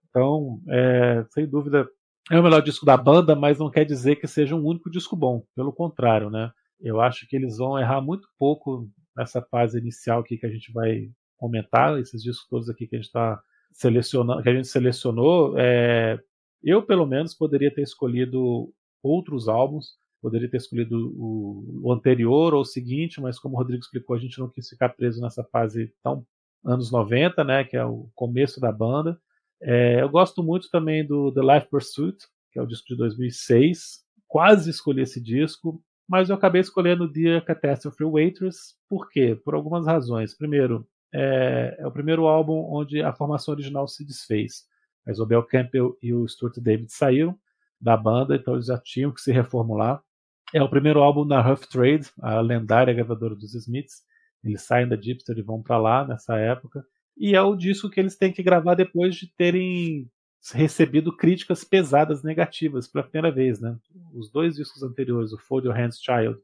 S4: Então, é, sem dúvida, é o melhor disco da banda, mas não quer dizer que seja um único disco bom. Pelo contrário, né? Eu acho que eles vão errar muito pouco nessa fase inicial aqui que a gente vai comentar, esses discos todos aqui que a gente está selecionando, que a gente selecionou. É, eu, pelo menos, poderia ter escolhido outros álbuns, poderia ter escolhido o, o, anterior ou o seguinte, mas como o Rodrigo explicou, a gente não quis ficar preso nessa fase tão anos 90, né, que é o começo da banda. É, eu gosto muito também do The Life Pursuit, que é o disco de 2006. Quase escolhi esse disco, mas eu acabei escolhendo Dear Catastrophe Waitress. Por quê? Por algumas razões. Primeiro, é, é, o primeiro álbum onde a formação original se desfez. A Isobel Campbell e o Stuart David saíram da banda, então eles já tinham que se reformular. É o primeiro álbum da Rough Trade, a lendária gravadora dos Smiths. Eles saem da Gipster e vão para lá nessa época. E é o disco que eles têm que gravar depois de terem recebido críticas pesadas negativas pela primeira vez, né? Os dois discos anteriores, o Fold Your Hands Child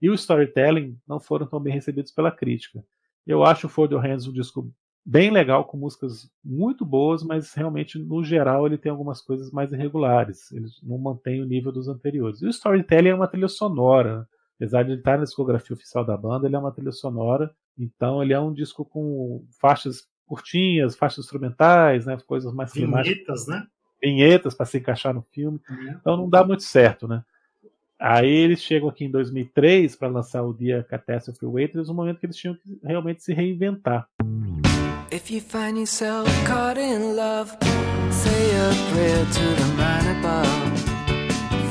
S4: e o Storytelling, não foram tão bem recebidos pela crítica. Eu acho o Fold Your Hands um disco bem legal, com músicas muito boas, mas realmente, no geral, ele tem algumas coisas mais irregulares. Ele não mantém o nível dos anteriores. E o Storytelling é uma trilha sonora. Apesar de ele estar na discografia oficial da banda, ele é uma trilha sonora. Então, ele é um disco com faixas curtinhas, faixas instrumentais, né, coisas mais
S3: Vinhetas, né?
S4: Vinhetas para se encaixar no filme. Uhum. Então, não dá muito certo, né? Aí eles chegam aqui em 2003 para lançar o dia Catastrophe Waitress, no momento que eles tinham que realmente se reinventar. If you find yourself caught in love, say a prayer to the man above.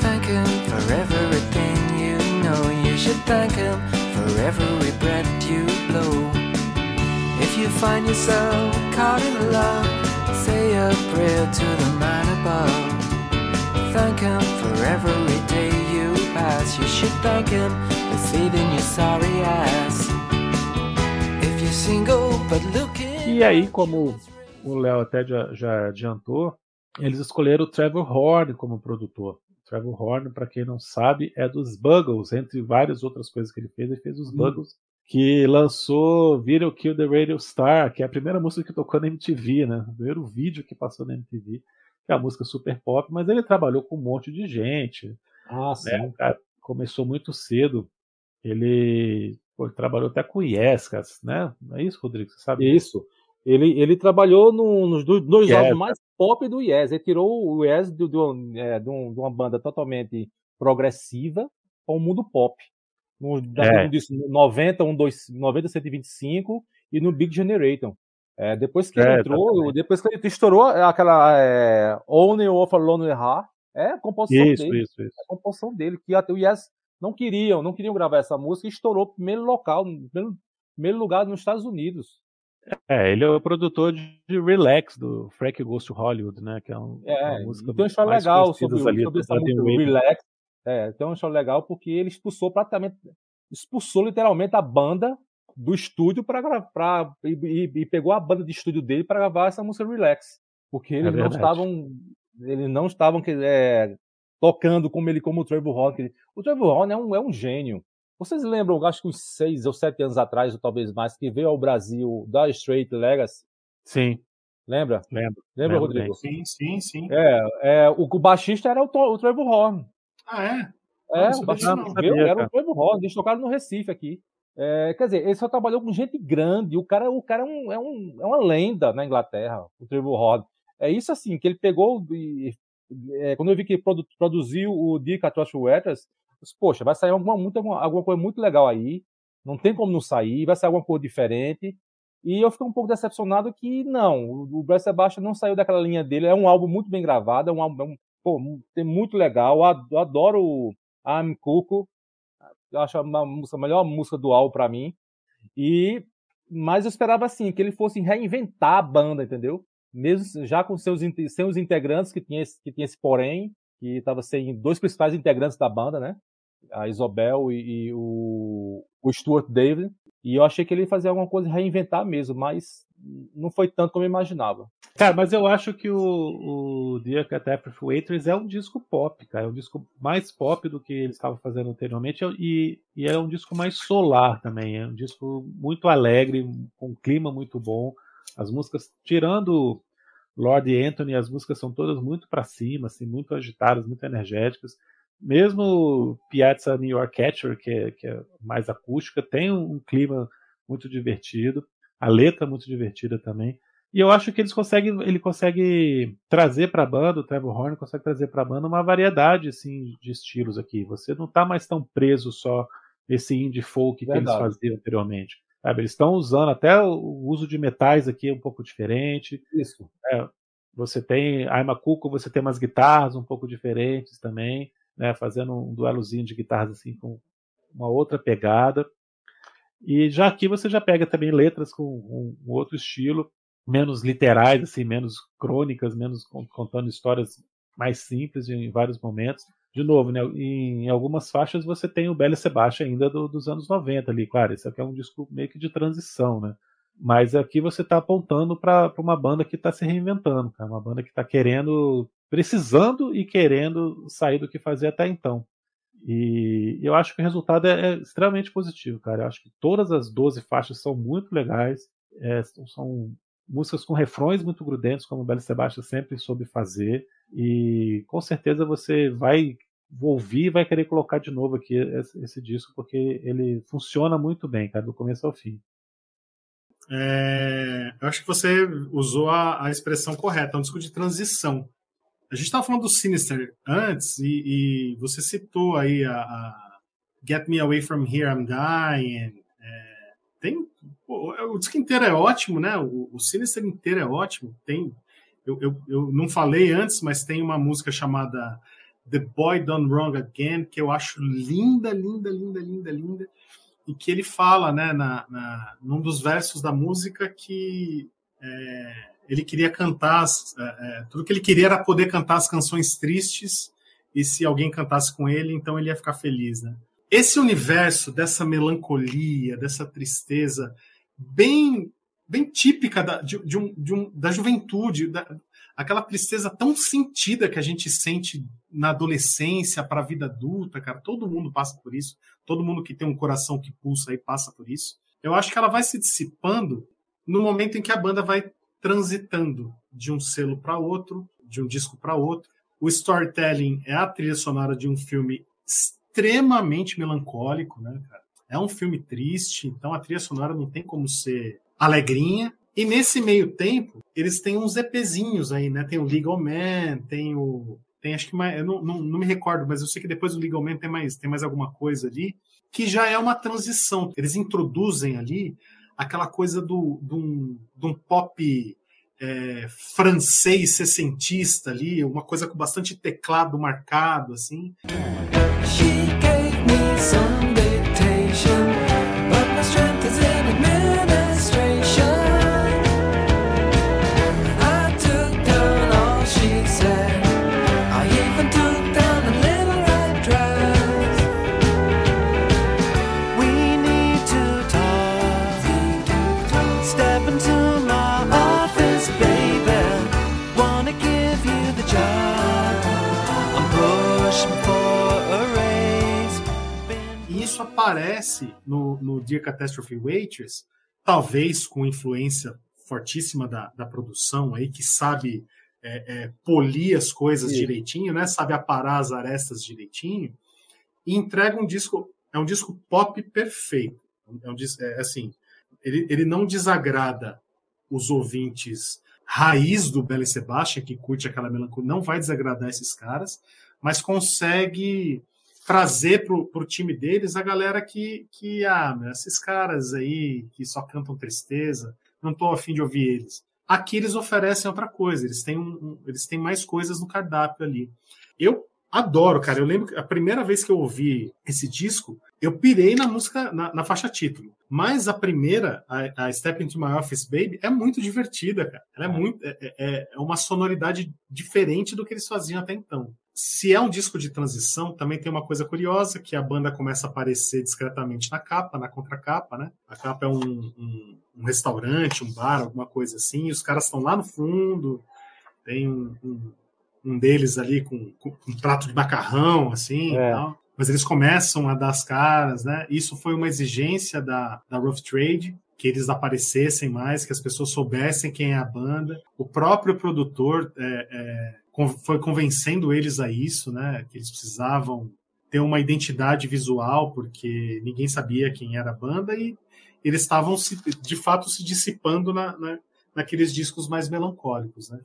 S4: Thank him for everything you know. You should thank him for every breath you blow. If you find yourself caught in love, say a prayer to the man saving your sorry ass. If you're single but looking e aí, como o Léo até já, já, adiantou, eles escolheram o Trevor Horn como produtor. O Trevor Horn, para quem não sabe, é dos Buggles, entre várias outras coisas que ele fez, ele fez os hum. Buggles, que lançou Video Kill the Radio Star, que é a primeira música que tocou na MTV, né? O primeiro vídeo que passou na MTV, que é a música super pop, mas ele trabalhou com um monte de gente.
S2: Ah, né?
S4: sim. Cara, começou muito cedo. Ele, pô, ele trabalhou até com Iescas, né? Não é isso, Rodrigo? Você sabe?
S2: Isso. Ele, ele trabalhou no, nos dois, yes. álbuns mais pop do Yes. Ele tirou o Yes de, de, é, de, um, de uma banda totalmente progressiva para o mundo pop. No, é. disso, 90, 1, 2, 90, 125 e no Big Generator. É, depois que é, ele entrou, exatamente. depois que ele estourou aquela é, Only of a Lonely Heart, é a composição
S4: isso,
S2: dele.
S4: Isso, isso.
S2: É a composição dele, que até o Yes não queriam, não queriam gravar essa música e estourou primeiro local, primeiro, primeiro lugar nos Estados Unidos.
S4: É, ele é o produtor de Relax do Frank Goes to Hollywood, né? Que é, um,
S2: é uma música tem um show legal sobre, ali, sobre essa música Relax. É, tem um show legal porque ele expulsou praticamente, expulsou literalmente a banda do estúdio para gravar e, e, e, pegou a banda de estúdio dele para gravar essa música Relax, porque eles é não estavam eles não estavam é, tocando como ele como o Trevor Horn. O Trevor Horn é um, é um gênio. Vocês lembram, acho que uns seis ou sete anos atrás, ou talvez mais, que veio ao Brasil da Straight Legacy?
S4: Sim.
S2: Lembra?
S4: Lembro.
S2: Lembra, lembro Rodrigo?
S3: Sim, sim, sim.
S2: É, é, o, o baixista era o, o Trevor Horn.
S3: Ah, é?
S2: É, o baixista não, veio, era o Trevor Horn. Eles tocaram no Recife aqui. É, quer dizer, ele só trabalhou com gente grande. O cara, o cara é, um, é, um, é uma lenda na Inglaterra, o Trevor Horn. É isso assim, que ele pegou. E, é, quando eu vi que produ, produziu o Dick Atrosh Wetters, poxa, vai sair alguma, muita, alguma coisa muito legal aí, não tem como não sair, vai sair alguma coisa diferente. E eu fiquei um pouco decepcionado que não, o Brad Sebastian não saiu daquela linha dele. É um álbum muito bem gravado, é um álbum é pô, tem muito legal. Eu adoro I'm Cuco, eu acho música, a melhor música do álbum para mim. E mas eu esperava assim que ele fosse reinventar a banda, entendeu? Mesmo já com seus, seus integrantes que tinha esse, que tinha esse porém, que estava sem dois principais integrantes da banda, né? a Isobel e, e o, o, Stuart David. E eu achei que ele ia fazer alguma coisa reinventar mesmo, mas não foi tanto como eu imaginava.
S4: Cara, mas eu acho que o, o Dear Catastrophe Waitress é um disco pop, cara. É um disco mais pop do que ele estava fazendo anteriormente e, e é um disco mais solar também. É um disco muito alegre, com um clima muito bom. As músicas, tirando Lord Anthony, as músicas são todas muito para cima, assim, muito agitadas, muito energéticas Mesmo Piazza New York Catcher, que é, que é mais acústica, tem um, um clima muito divertido. A letra é muito divertida também. E eu acho que eles conseguem, ele consegue trazer para a banda, o Trevor Horn consegue trazer para a banda uma variedade assim, de estilos aqui. Você não está mais tão preso só nesse indie folk Verdade. que eles faziam anteriormente. Sabe? Eles estão usando até o uso de metais aqui é um pouco diferente.
S2: Isso.
S4: É, você tem a Cuco, você tem umas guitarras um pouco diferentes também, né? Fazendo um duelozinho de guitarras assim com uma outra pegada. E já aqui você já pega também letras com um, um outro estilo menos literais, assim, menos crônicas, menos contando histórias mais simples em vários momentos. De novo, né, em algumas faixas você tem o Bela Sebastião ainda do, dos anos 90 ali, claro, esse aqui é um disco meio que de transição, né? Mas aqui você está apontando para uma banda que está se reinventando, cara, uma banda que está querendo, precisando e querendo sair do que fazia até então. E eu acho que o resultado é, é extremamente positivo, cara. Eu acho que todas as 12 faixas são muito legais, é, são músicas com refrões muito grudentos, como o Belo Sebastião sempre soube fazer, e com certeza você vai ouvir e vai querer colocar de novo aqui esse, esse, disco, porque ele funciona muito bem, cara, do começo ao fim.
S3: É, eu acho que você usou a, a, expressão correta, é um disco de transição. A gente estava falando do Sinister antes, e, e você citou aí a, a, Get Me Away From Here, I'm Dying. É, tem o disco inteiro é ótimo, né? O, o Sinister inteiro é ótimo. Tem, eu, eu, eu não falei antes, mas tem uma música chamada The Boy Done Wrong Again, que eu acho linda, linda, linda, linda, linda, e que ele fala, né, na, na num dos versos da música que é, ele queria cantar, é, é, tudo que ele queria era poder cantar as canções tristes, e se alguém cantasse com ele, então ele ia ficar feliz, né? Esse universo dessa melancolia, dessa tristeza, bem bem típica da, de, de um, de um, da juventude, da, aquela tristeza tão sentida que a gente sente na adolescência para a vida adulta, cara. Todo mundo passa por isso. Todo mundo que tem um coração que pulsa aí passa por isso. Eu acho que ela vai se dissipando no momento em que a banda vai transitando de um selo para outro, de um disco para outro. O storytelling é a trilha sonora de um filme extremamente melancólico, né, cara? É um filme triste, então a trilha sonora não tem como ser alegrinha. E nesse meio tempo, eles têm uns EPzinhos aí, né? Tem o Legal Man, tem o. Tem acho que mais. Eu não, não, não me recordo, mas eu sei que depois do Legal Man tem mais, tem mais alguma coisa ali, que já é uma transição. Eles introduzem ali aquela coisa do, do, de um pop é, francês sessentista ali, uma coisa com bastante teclado marcado, assim. She gave me some aparece no, no Dear Catastrophe Waitress, talvez com influência fortíssima da, da produção aí, que sabe é, é, polir as coisas Sim. direitinho, né? Sabe aparar as arestas direitinho, e entrega um disco, é um disco pop perfeito. É, um, é assim, ele, ele não desagrada os ouvintes raiz do Bela Sebastian, que curte aquela melancolia, não vai desagradar esses caras, mas consegue trazer para o time deles a galera que, que ah, meu, esses caras aí que só cantam tristeza, não estou afim de ouvir eles. Aqui eles oferecem outra coisa, eles têm, um, um, eles têm mais coisas no cardápio ali. Eu adoro, cara. Eu lembro que a primeira vez que eu ouvi esse disco, eu pirei na música, na, na faixa título. Mas a primeira, a, a, Step Into My Office Baby, é muito divertida, cara. Ela é, é. muito. É, é, é, uma sonoridade diferente do que eles faziam até então. Se é um disco de transição, também tem uma coisa curiosa, que a banda começa a aparecer discretamente na capa, na contracapa, né? A capa é um, um, um restaurante, um bar, alguma coisa assim, e os caras estão lá no fundo, tem um, um, um deles ali com, com, um prato de macarrão, assim, é. mas eles começam a dar as caras, né? Isso foi uma exigência da, da Rough Trade, que eles aparecessem mais, que as pessoas soubessem quem é a banda. O próprio produtor é, é, foi convencendo eles a isso, né? Que eles precisavam ter uma identidade visual, porque ninguém sabia quem era a banda, e eles estavam de fato se dissipando na, na, naqueles discos mais melancólicos, né?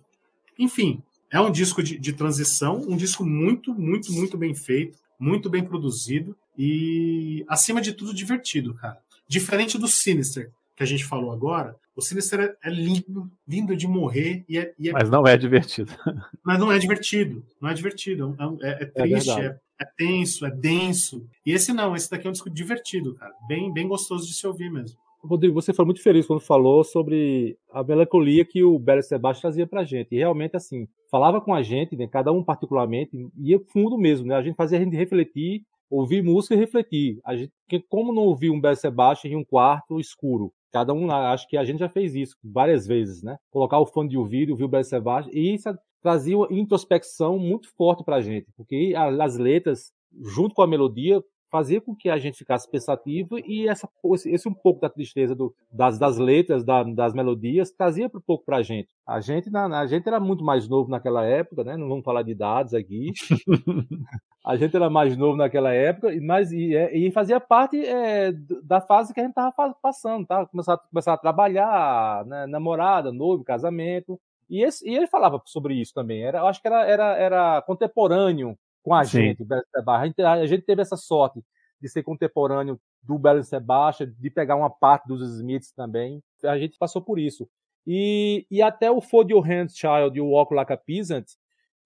S3: Enfim, é um disco de, de transição, um disco muito, muito, muito bem feito, muito bem produzido e, acima de tudo, divertido, cara. Diferente do Sinister, que a gente falou agora, o Sinister é lindo, lindo de morrer. E é, e
S4: é... Mas não é divertido.
S3: Mas não é divertido. Não é divertido. É, é, é, é triste, é, é, tenso, é denso. E esse não, esse daqui é um disco divertido, cara. Bem, bem gostoso de se ouvir mesmo.
S2: Rodrigo, você foi muito feliz quando falou sobre a melancolia que o Belo Sebastião trazia pra gente. E realmente, assim, falava com a gente, né, cada um particularmente, ia fundo mesmo, né? A gente fazia a gente refletir, ouvir música e refletir. A gente, como não ouvir um Belo Sebastião em um quarto escuro? Cada um, acho que a gente já fez isso várias vezes, né? Colocar o fone de ouvir o Belo Sebastião, e isso trazia uma introspecção muito forte pra gente, porque as letras, junto com a melodia, fazia com que a gente ficasse pensativo e essa, esse um pouco da tristeza do, das, das letras, da, das melodias, trazia um pouco para a gente. A gente, na, a gente era muito mais novo naquela época, né? Não vamos falar de dados aqui. a gente era mais novo naquela época, mas e, é, e fazia parte é, da fase que a gente estava passando, tá? Começar, começar a trabalhar, né? namorada, noivo, casamento. E, esse, e, ele falava sobre isso também. Era, eu acho que era, era, era contemporâneo com a Sim. gente, a gente, a gente teve essa sorte de ser contemporâneo do Belo Sebastian, de pegar uma parte dos Smiths também. A gente passou por isso. E, e até o For Your Hands Child e o Walk Like a Peasant,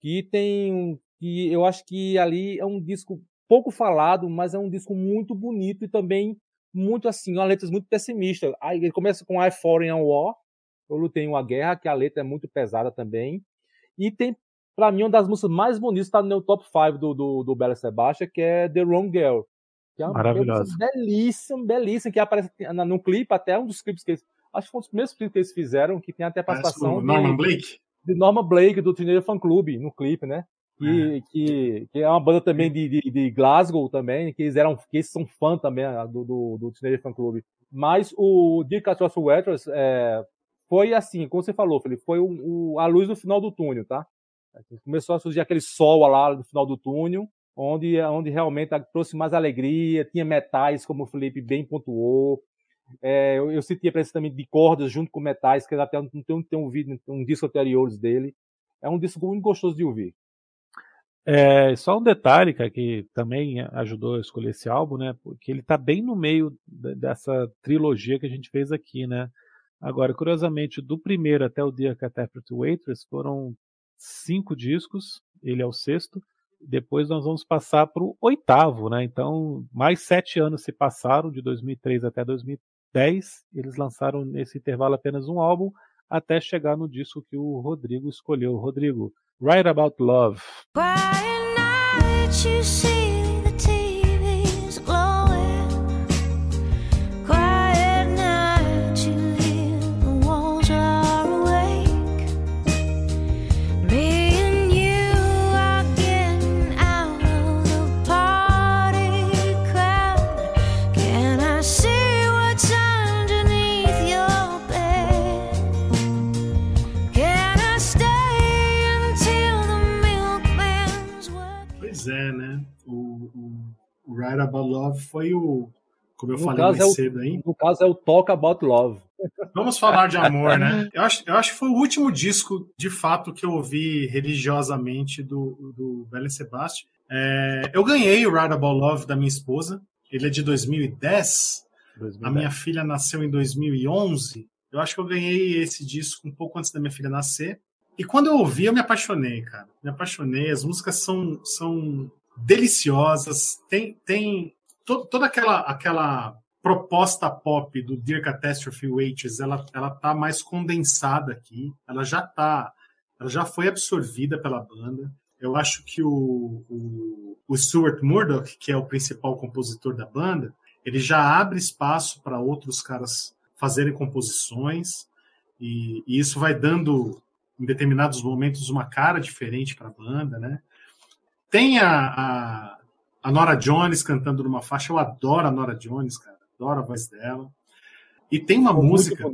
S2: que tem. que eu acho que ali é um disco pouco falado, mas é um disco muito bonito e também muito assim, uma letra muito pessimista. Aí ele começa com I a War, eu lutei uma guerra, que a letra é muito pesada também. E tem Pra mim, uma das músicas mais bonitas está no meu top 5 do, do, do Bela Sebastian, que é The Wrong Girl. Que é uma
S4: Maravilhosa.
S2: belíssima, belíssima, que aparece no clipe, até um dos clipes que eles. Acho que foi um dos primeiros clipes que eles fizeram, que tem até a participação.
S3: Norman Blake?
S2: De Norman Blake, do Teenage Fan Club, no clipe, né? Que, é. que, que é uma banda também de, de, de, Glasgow também, que eles eram, que eles são fã também do, do, do Teenage Fan Club. Mas o Dick Across Wetters é, foi assim, como você falou, Felipe, foi o, o, a luz no final do túnel, tá? Começou a surgir aquele sol lá no final do túnel, onde, onde realmente trouxe mais alegria, tinha metais, como o Felipe bem pontuou. É, eu, eu senti a presença também de cordas junto com metais, que até não tenho, tenho ouvido um disco anteriores dele. É um disco muito gostoso de ouvir.
S4: É, só um detalhe, cara, que também ajudou a escolher esse álbum, né? Porque ele está bem no meio dessa trilogia que a gente fez aqui, né? Agora, curiosamente, do primeiro até o Dear Catapult Waitress foram cinco discos, ele é o sexto. Depois nós vamos passar para o oitavo, né? Então, mais sete anos se passaram, de 2003 até 2010. Eles lançaram nesse intervalo apenas um álbum, até chegar no disco que o Rodrigo escolheu. Rodrigo, Write About Love.
S3: Write About Love foi o, como eu no falei mais
S2: é o,
S3: cedo aí.
S2: No caso é o Talk About Love.
S3: Vamos falar de amor, né? Eu acho, eu acho que foi o último disco, de fato, que eu ouvi religiosamente do, do Belen Sebastian. É, eu ganhei o About Love da minha esposa. Ele é de 2010. 2010. A minha filha nasceu em 2011. Eu acho que eu ganhei esse disco um pouco antes da minha filha nascer. E quando eu ouvi, eu me apaixonei, cara. Me apaixonei. As músicas são, são deliciosas. Tem, tem to, toda aquela, aquela proposta pop do Dear Catastrophe Wages, ela, ela tá mais condensada aqui. Ela já tá, ela já foi absorvida pela banda. Eu acho que o, o, o Stuart Murdoch, que é o principal compositor da banda, ele já abre espaço para outros caras fazerem composições e, e, isso vai dando em determinados momentos uma cara diferente para a banda, né? Tem a, a, a, Nora Jones cantando numa faixa. Eu adoro a Nora Jones, cara. Adoro a voz dela. E tem uma música.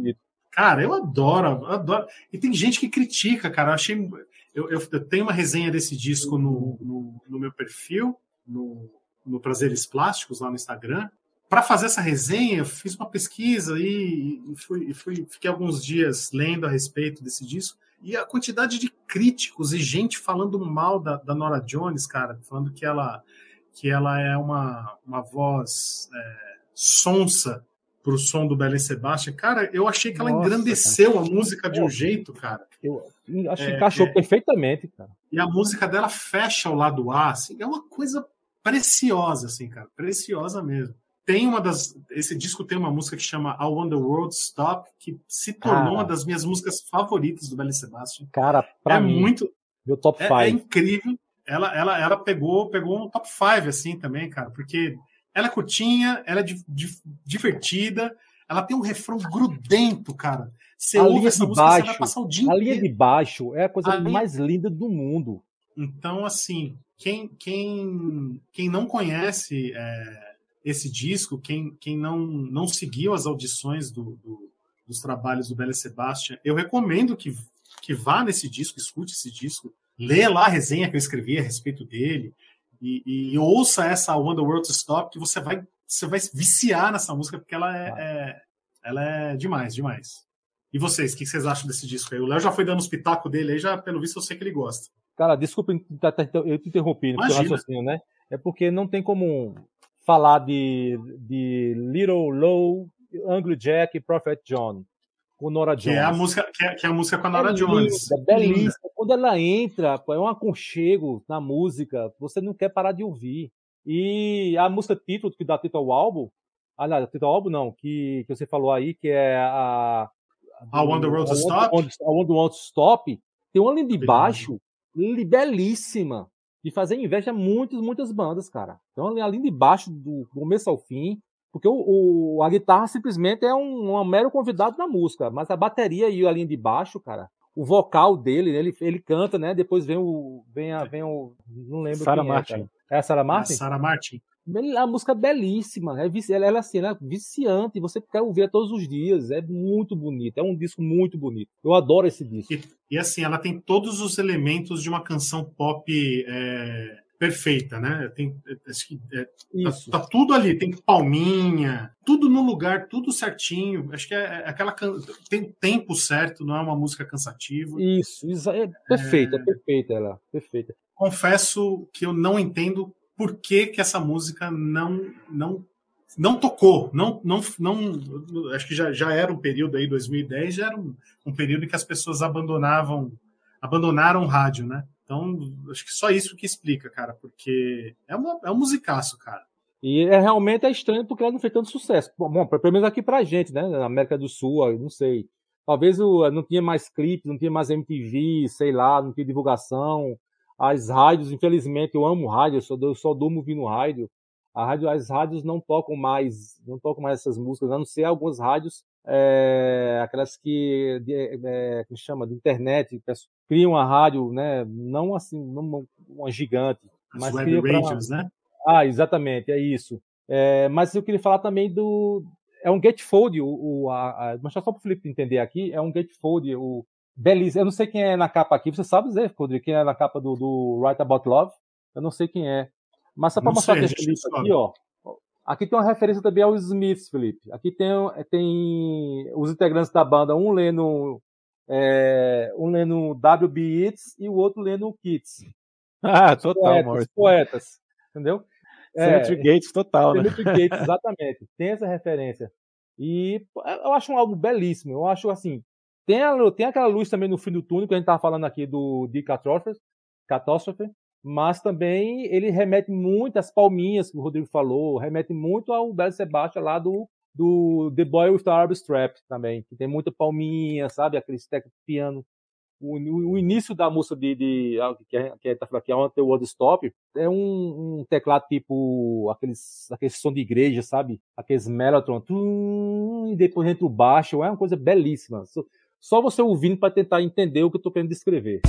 S3: Cara, eu adoro, adoro. E tem gente que critica, cara. Eu achei. eu, eu, eu, tenho uma resenha desse disco no, no, no meu perfil, no, no Prazeres Plásticos, lá no Instagram. Para fazer essa resenha, eu fiz uma pesquisa e, e, fui, e fui, fiquei alguns dias lendo a respeito desse disco. E a quantidade de críticos e gente falando mal da, da Nora Jones, cara, falando que ela, que ela é uma, uma voz é, sonsa pro som do Belen Sebastian, cara, eu achei que ela Nossa, engrandeceu cara. a música de um jeito, cara.
S2: Eu acho que é, encaixou é, perfeitamente, cara.
S3: E a música dela fecha o lado A, assim, é uma coisa preciosa, assim, cara, preciosa mesmo. Tem uma das. Esse disco tem uma música que chama I Want the World Stop, que se tornou cara, uma das minhas músicas favoritas do Belen Sebastian.
S2: Cara, pra
S3: é
S2: mim,
S3: muito.
S2: Meu top 5.
S3: É, é, incrível. Ela, ela, ela pegou, pegou um top 5, assim, também, cara, porque ela é curtinha, ela é di, di, divertida, ela tem um refrão grudento, cara. Você a ouve essa música, baixo, você vai passar o dia
S2: A linha de baixo é a coisa a mais linha... linda do mundo.
S3: Então, assim, quem, quem, quem não conhece é, esse disco, quem, quem não, não seguiu as audições do, do, dos trabalhos do Bela Sebastian, eu recomendo que, que vá nesse disco, escute esse disco, lê lá a resenha que eu escrevi a respeito dele, e, e, ouça essa One the World to Stop, que você vai, você vai viciar nessa música, porque ela é, é ela é demais, demais. E vocês, o que vocês acham desse disco aí? O Léo já foi dando os pitacos dele aí, já pelo visto eu sei que ele gosta.
S2: Cara, desculpa eu te interrompi, raciocínio, né? É porque não tem como falar de, de Little Low, Anglo Jack e Prophet John com Nora Jones.
S3: Que é a música, que é, que é a música com a Nora é Jones.
S2: Linda, belíssima. Quando ela entra, é um aconchego na música, você não quer parar de ouvir. E a música título, que dá título ao álbum, aliás, título ao álbum não, que, que você falou aí, que é a.
S3: A One the World to Stop?
S2: A One the World to Stop, tem uma linha de baixo belíssima de fazer inveja a muitas, muitas bandas, cara. Então, a linha de baixo, do começo ao fim, porque o, o, a guitarra simplesmente é um, um mero convidado da música, mas a bateria e a linha de baixo, cara, o vocal dele, ele, ele canta, né? Depois vem o. Vem, a, vem o. Não lembro
S4: Sarah quem é, Martin.
S2: É, é a Sarah Martin? É
S3: Sarah Martin.
S2: A música é belíssima, é, ela, ela, assim, ela é viciante, você quer ouvir todos os dias, é muito bonito, é um disco muito bonito. Eu adoro esse disco.
S3: E, e assim, ela tem todos os elementos de uma canção pop é, perfeita, né? Tem, acho que é, tá, tá, tudo ali, tem palminha, tudo no lugar, tudo certinho. Acho que é, é aquela tem tempo certo, não é uma música cansativa.
S2: Isso, é perfeita, é, é perfeita ela, perfeita.
S3: Confesso que eu não entendo por que, que essa música não não não tocou, não não não acho que já, já era um período aí 2010, já era um, um período em que as pessoas abandonavam abandonaram o rádio, né? Então, acho que só isso que explica, cara, porque é, uma, é um musicaço, cara.
S2: E é, realmente é estranho porque ela não fez tanto sucesso. Bom, pelo menos aqui pra gente, né? Na América do Sul, não sei. Talvez não tinha mais clipes, não tinha mais MTV, sei lá, não tinha divulgação. As rádios, infelizmente, eu amo rádio, eu só, eu só durmo ouvindo rádio. A rádio. As rádios não tocam mais, não tocam mais essas músicas, a não ser algumas rádios é, aquelas que de, é, que chama de internet criam a rádio, né? Não assim, não uma gigante,
S3: As mas web radios, pra... né?
S2: Ah, exatamente, é isso. É, mas eu queria falar também do é um gatefold, o, o a, a, mas só para o Felipe entender aqui, é um gatefold, o belíssimo. Eu não sei quem é na capa aqui, você sabe dizer, Rodrigo, quem é na capa do, do Write About Love? Eu não sei quem é. Mas só para mostrar sei, Felipe aqui, ó. Aqui tem uma referência também aos Smiths, Felipe. Aqui tem, tem os integrantes da banda, um lendo é, um lendo WB Eats e o outro lendo Kids.
S4: Ah, total,
S2: poetas, Morris. poetas, entendeu?
S4: É, Gates total, né?
S2: Gates, exatamente. Tem essa referência. E eu acho um álbum belíssimo. Eu acho assim, tem, a, tem aquela luz também no fim do túnel que a gente tava falando aqui do de Catástrofe, Catástrofe, mas também ele remete muito às palminhas que o Rodrigo falou, remete muito ao Belo Sebastião lá do, do The Boy with the Arm Strap também, que tem muita palminha, sabe? Aquele stack piano. O, o, o, início da música de, de ah, que, é, que, é, tá falando aqui, On The World Stop, é um, um, teclado tipo aqueles, aqueles som de igreja, sabe? Aqueles mellotron, tum, e depois entra o baixo, é uma coisa belíssima. Só, você ouvindo para tentar entender o que eu estou querendo descrever.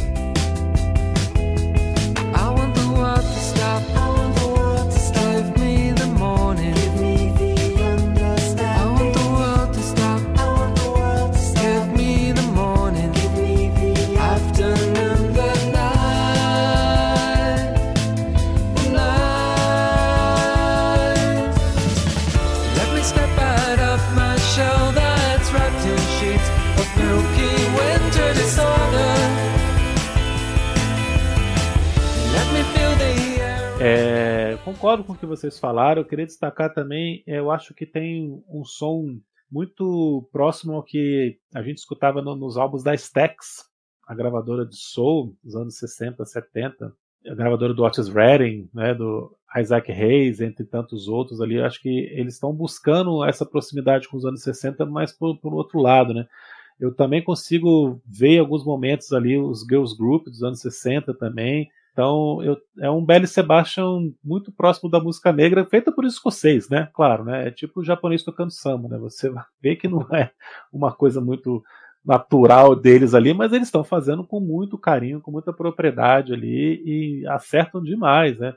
S4: Concordo com o que vocês falaram. Eu queria destacar também, eu acho que tem um som muito próximo ao que a gente escutava no, nos álbuns da Stax, a gravadora de soul dos anos 60, 70, a gravadora do Otis Redding, né, do Isaac Hayes, entre tantos outros ali. Eu acho que eles estão buscando essa proximidade com os anos 60, mas por, por outro lado, né? Eu também consigo ver em alguns momentos ali os girls group dos anos 60 também, então, eu, é um Belly Sebastian muito próximo da música negra, feita por escocês, né? Claro, né? É tipo o japonês tocando samba, né? Você vê que não é uma coisa muito natural deles ali, mas eles estão fazendo com muito carinho, com muita propriedade ali e acertam demais, né?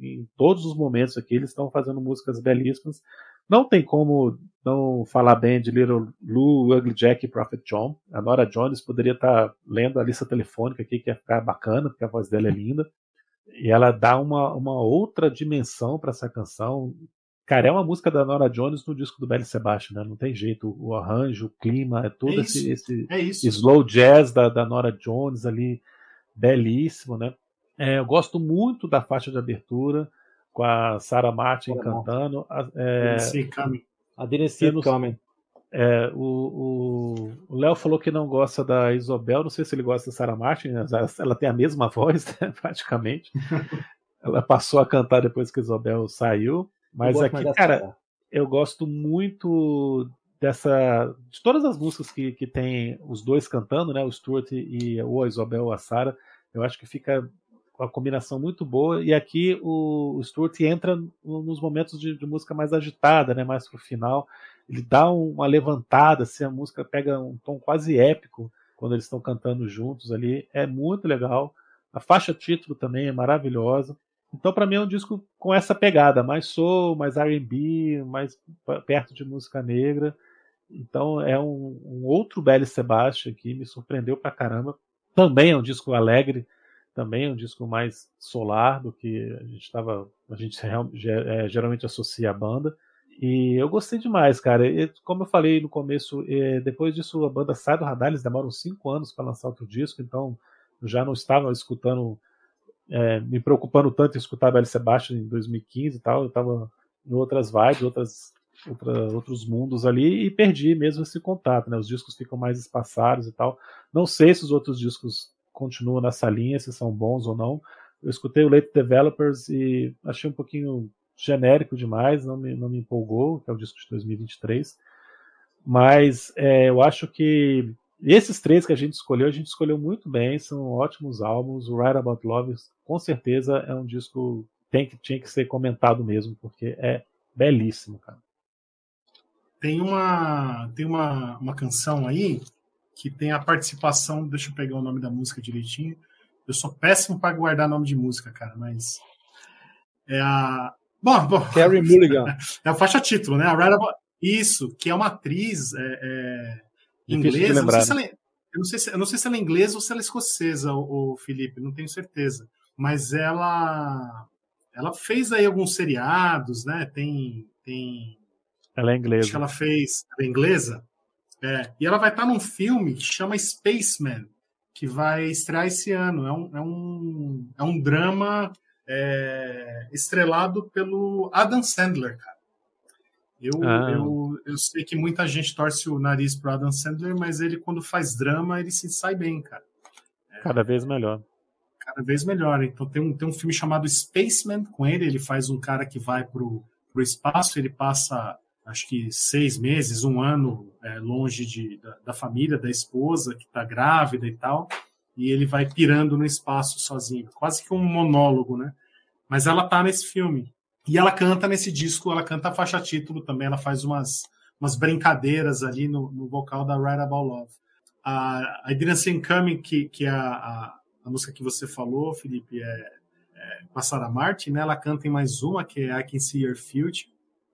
S4: Em todos os momentos aqui eles estão fazendo músicas belíssimas. Não tem como não falar bem de Little Lou, Ugly Jack e Prophet John. A Nora Jones poderia estar lendo a lista telefônica aqui, que ia ficar bacana, porque a voz dela é linda. E ela dá uma, uma outra dimensão para essa canção. Cara, é uma música da Nora Jones no disco do Belly Sebastian, né? Não tem jeito. O arranjo, o clima, é todo
S3: é
S4: esse, esse
S3: é
S4: slow jazz da, da Nora Jones ali, belíssimo, né? É, eu gosto muito da faixa de abertura com a Sarah Martin cantando. É,
S2: a Denise Coming.
S4: É, o Léo falou que não gosta da Isobel, não sei se ele gosta da Sarah Martin, né? ela tem a mesma voz, né, praticamente. ela passou a cantar depois que a Isobel saiu. Mas aqui, cara, eu gosto muito dessa. de todas as músicas que, que tem os dois cantando, né? O Stuart e ou a Isobel ou a Sarah. Eu acho que fica uma combinação muito boa. E aqui o, Stuart entra nos momentos de, de, música mais agitada, né, mais pro final. Ele dá uma levantada, assim, a música pega um tom quase épico quando eles estão cantando juntos ali. É muito legal. A faixa título também é maravilhosa. Então, para mim, é um disco com essa pegada, mais soul, mais RB, mais perto de música negra. Então, é um, um outro Belly Sebastian que me surpreendeu pra caramba. Também é um disco alegre, também é um disco mais solar do que a gente estava, a gente é, geralmente associa a banda. E eu gostei demais, cara. E, como eu falei no começo, depois disso a banda sai do radar, eles demoram cinco anos para lançar outro disco, então já não estava escutando, é, me preocupando tanto em escutar Belle Sebastian em 2015 e tal, eu estava em outras vibes, outras, outra, outros mundos ali e perdi mesmo esse contato, né? Os discos ficam mais espaçados e tal. Não sei se os outros discos continuam nessa linha, se são bons ou não. Eu escutei o Late Developers e achei um pouquinho genérico demais, não me, não me empolgou, que é o disco de 2023. Mas é, eu acho que esses três que a gente escolheu, a gente escolheu muito bem, são ótimos álbuns. O Right About Love, com certeza, é um disco tem que tinha que ser comentado mesmo, porque é belíssimo, cara.
S3: Tem uma tem uma, uma canção aí que tem a participação. Deixa eu pegar o nome da música direitinho. Eu sou péssimo para guardar nome de música, cara, mas. É a. Bom, bom.
S2: Carrie Mulligan.
S3: É a faixa título, né? About... Isso, que é uma atriz é, é, inglesa. Não sei se ela, é, eu, não sei se, eu não sei se ela é inglesa ou se ela é escocesa, o, o Felipe, não tenho certeza. Mas ela ela fez aí alguns seriados, né? Tem. tem
S4: ela é inglesa.
S3: Acho que ela fez. Ela é inglesa? É, e ela vai estar num filme que chama Spaceman, que vai estrear esse ano. É um, é um, é um drama é, estrelado pelo Adam Sandler, cara. Eu, ah. eu, eu sei que muita gente torce o nariz pro Adam Sandler, mas ele, quando faz drama, ele se sai bem, cara.
S4: É, cada vez melhor.
S3: Cada vez melhor. Então tem um, tem um filme chamado Spaceman com ele. Ele faz um cara que vai pro, pro espaço, ele passa acho que seis meses, um ano é, longe de, da, da, família, da esposa, que está grávida e tal, e ele vai pirando no espaço sozinho, quase que um monólogo, né? Mas ela tá nesse filme. E ela canta nesse disco, ela canta a faixa título também, ela faz umas, umas brincadeiras ali no, no vocal da Right About Love. A, I Didn't See Coming, que, que é a, a, a, música que você falou, Felipe, é, é com a Sarah Martin, né? Ela canta em mais uma, que é I Can See Your Future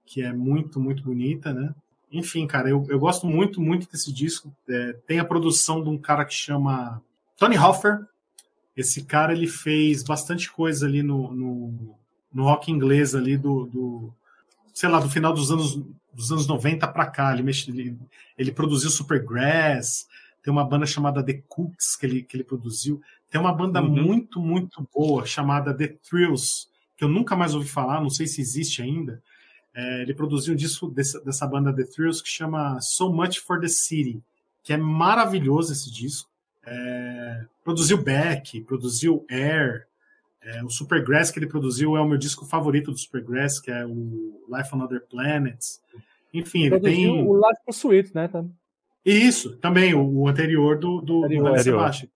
S3: que é muito, muito bonita, né? Enfim, cara, eu, eu gosto muito, muito desse disco. É, tem a produção de um cara que chama Tony Hoffer. Esse cara, ele fez bastante coisa ali no, no, no rock inglês ali do, do, sei lá, do final dos anos, dos anos 90 para cá. Ele, ele, ele produziu Supergrass, tem uma banda chamada The Cooks que ele, que ele produziu. Tem uma banda uhum. muito, muito boa chamada The Thrills, que eu nunca mais ouvi falar, não sei se existe ainda. É, ele produziu um disco dessa, dessa banda The Thrills que chama So Much for the City, que é maravilhoso esse disco. É, produziu Beck, produziu Air, é, o Supergrass que ele produziu é o meu disco favorito do Supergrass, que é o Life on Other Planets. Enfim, ele produziu tem.
S2: O Life Pursuit, né? Também.
S3: Isso, também, o, o anterior do, do, anterior, do Sebastian.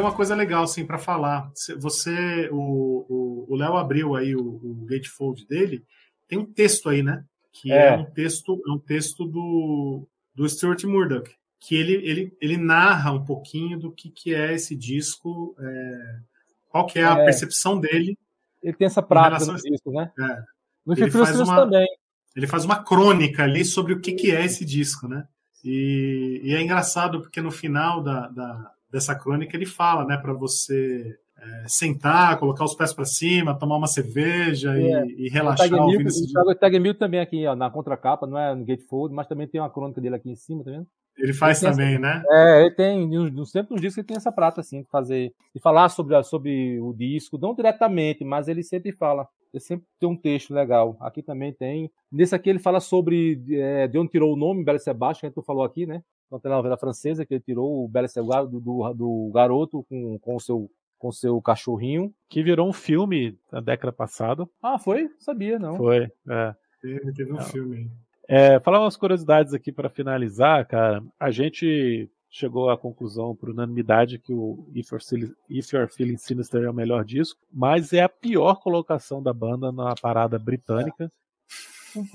S3: Tem uma coisa legal assim para falar. Você, o Léo abriu aí o, o gatefold dele, tem um texto aí, né? Que é, é um texto, é um texto do, do Stuart Murdoch, que ele, ele, ele narra um pouquinho do que, que é esse disco, é, qual que é a é. percepção dele.
S2: Ele tem essa prática né? É.
S3: No ele faz uma, também. Ele faz uma crônica ali sobre o que, que é esse disco, né? E, e é engraçado porque no final da, da dessa crônica ele fala, né, para você é, sentar, colocar os pés para cima, tomar uma cerveja é. e, e, relaxar. O
S2: Tag Mill também aqui ó, na contracapa, não é no Gatefold, mas também tem uma crônica dele aqui em cima, tá vendo?
S3: Ele faz ele também,
S2: essa,
S3: né?
S2: É, ele tem, sempre nos discos ele tem essa prata, assim, de fazer, de falar sobre, sobre o disco, não diretamente, mas ele sempre fala. Ele sempre tem um texto legal. Aqui também tem. Nesse aqui ele fala sobre é, de onde tirou o nome, Bela Sebastião, que tu falou aqui, né? Uma telenovela francesa que ele tirou o Bela Sebastião do, do, do garoto com, com o seu com seu cachorrinho.
S4: Que virou um filme na década passada.
S2: Ah, foi? Sabia, não.
S4: Foi, é.
S3: Teve, teve um filme.
S4: É, falar umas curiosidades aqui para finalizar, cara. A gente chegou à conclusão por unanimidade que o If You're, If You're Feeling Sinister é o melhor disco, mas é a pior colocação da banda na parada britânica.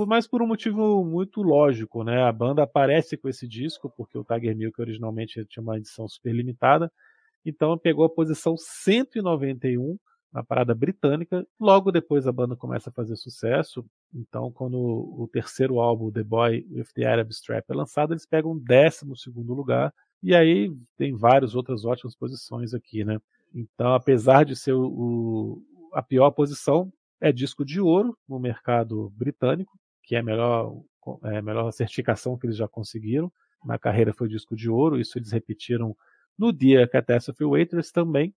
S4: Mas por um motivo muito lógico, né? A banda aparece com esse disco, porque o Tiger Milk originalmente tinha uma edição super limitada, então pegou a posição 191 na parada britânica. Logo depois a banda começa a fazer sucesso. Então, quando o terceiro álbum, The Boy with the Arab Strap, é lançado, eles pegam o 12 lugar. E aí tem várias outras ótimas posições aqui, né? Então, apesar de ser o, o, a pior posição, é disco de ouro no mercado britânico, que é a melhor, é a melhor certificação que eles já conseguiram. Na carreira foi disco de ouro, isso eles repetiram no dia Catastrophe Waitress também.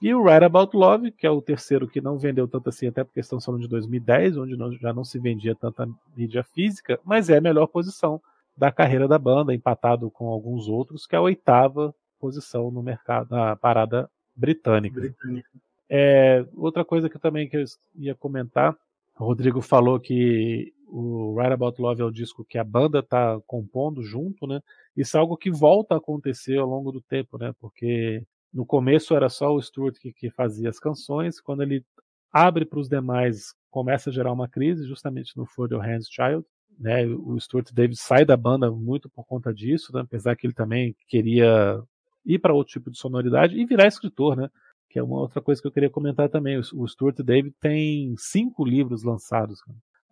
S4: E o Right About Love, que é o terceiro que não vendeu tanto assim, até porque estão falando de 2010, onde não, já não se vendia tanta mídia física, mas é a melhor posição da carreira da banda, empatado com alguns outros, que é a oitava posição no mercado, na parada britânica. britânica. É, outra coisa que também que eu ia comentar, o Rodrigo falou que o Right About Love é o disco que a banda está compondo junto, né? Isso é algo que volta a acontecer ao longo do tempo, né? Porque no começo era só o Stuart que, que fazia as canções, quando ele abre para os demais, começa a gerar uma crise, justamente no For Your Hands Child. Né? O Stuart Davis sai da banda muito por conta disso, né? apesar que ele também queria ir para outro tipo de sonoridade e virar escritor, né? É uma outra coisa que eu queria comentar também. O Stuart David tem cinco livros lançados.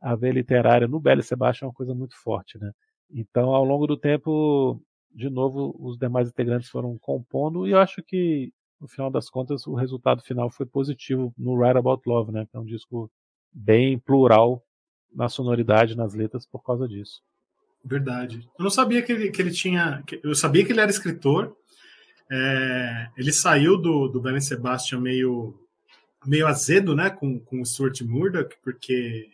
S4: A veia literária no Belle Sebastian é uma coisa muito forte, né? Então, ao longo do tempo, de novo, os demais integrantes foram compondo e eu acho que, no final das contas, o resultado final foi positivo no Write About Love, né? Que é um disco bem plural na sonoridade, nas letras, por causa disso.
S3: Verdade. Eu não sabia que ele, que ele tinha. Eu sabia que ele era escritor. É, ele saiu do, do Ben Sebastian meio, meio azedo, né? Com, com o Stuart Murdoch, porque.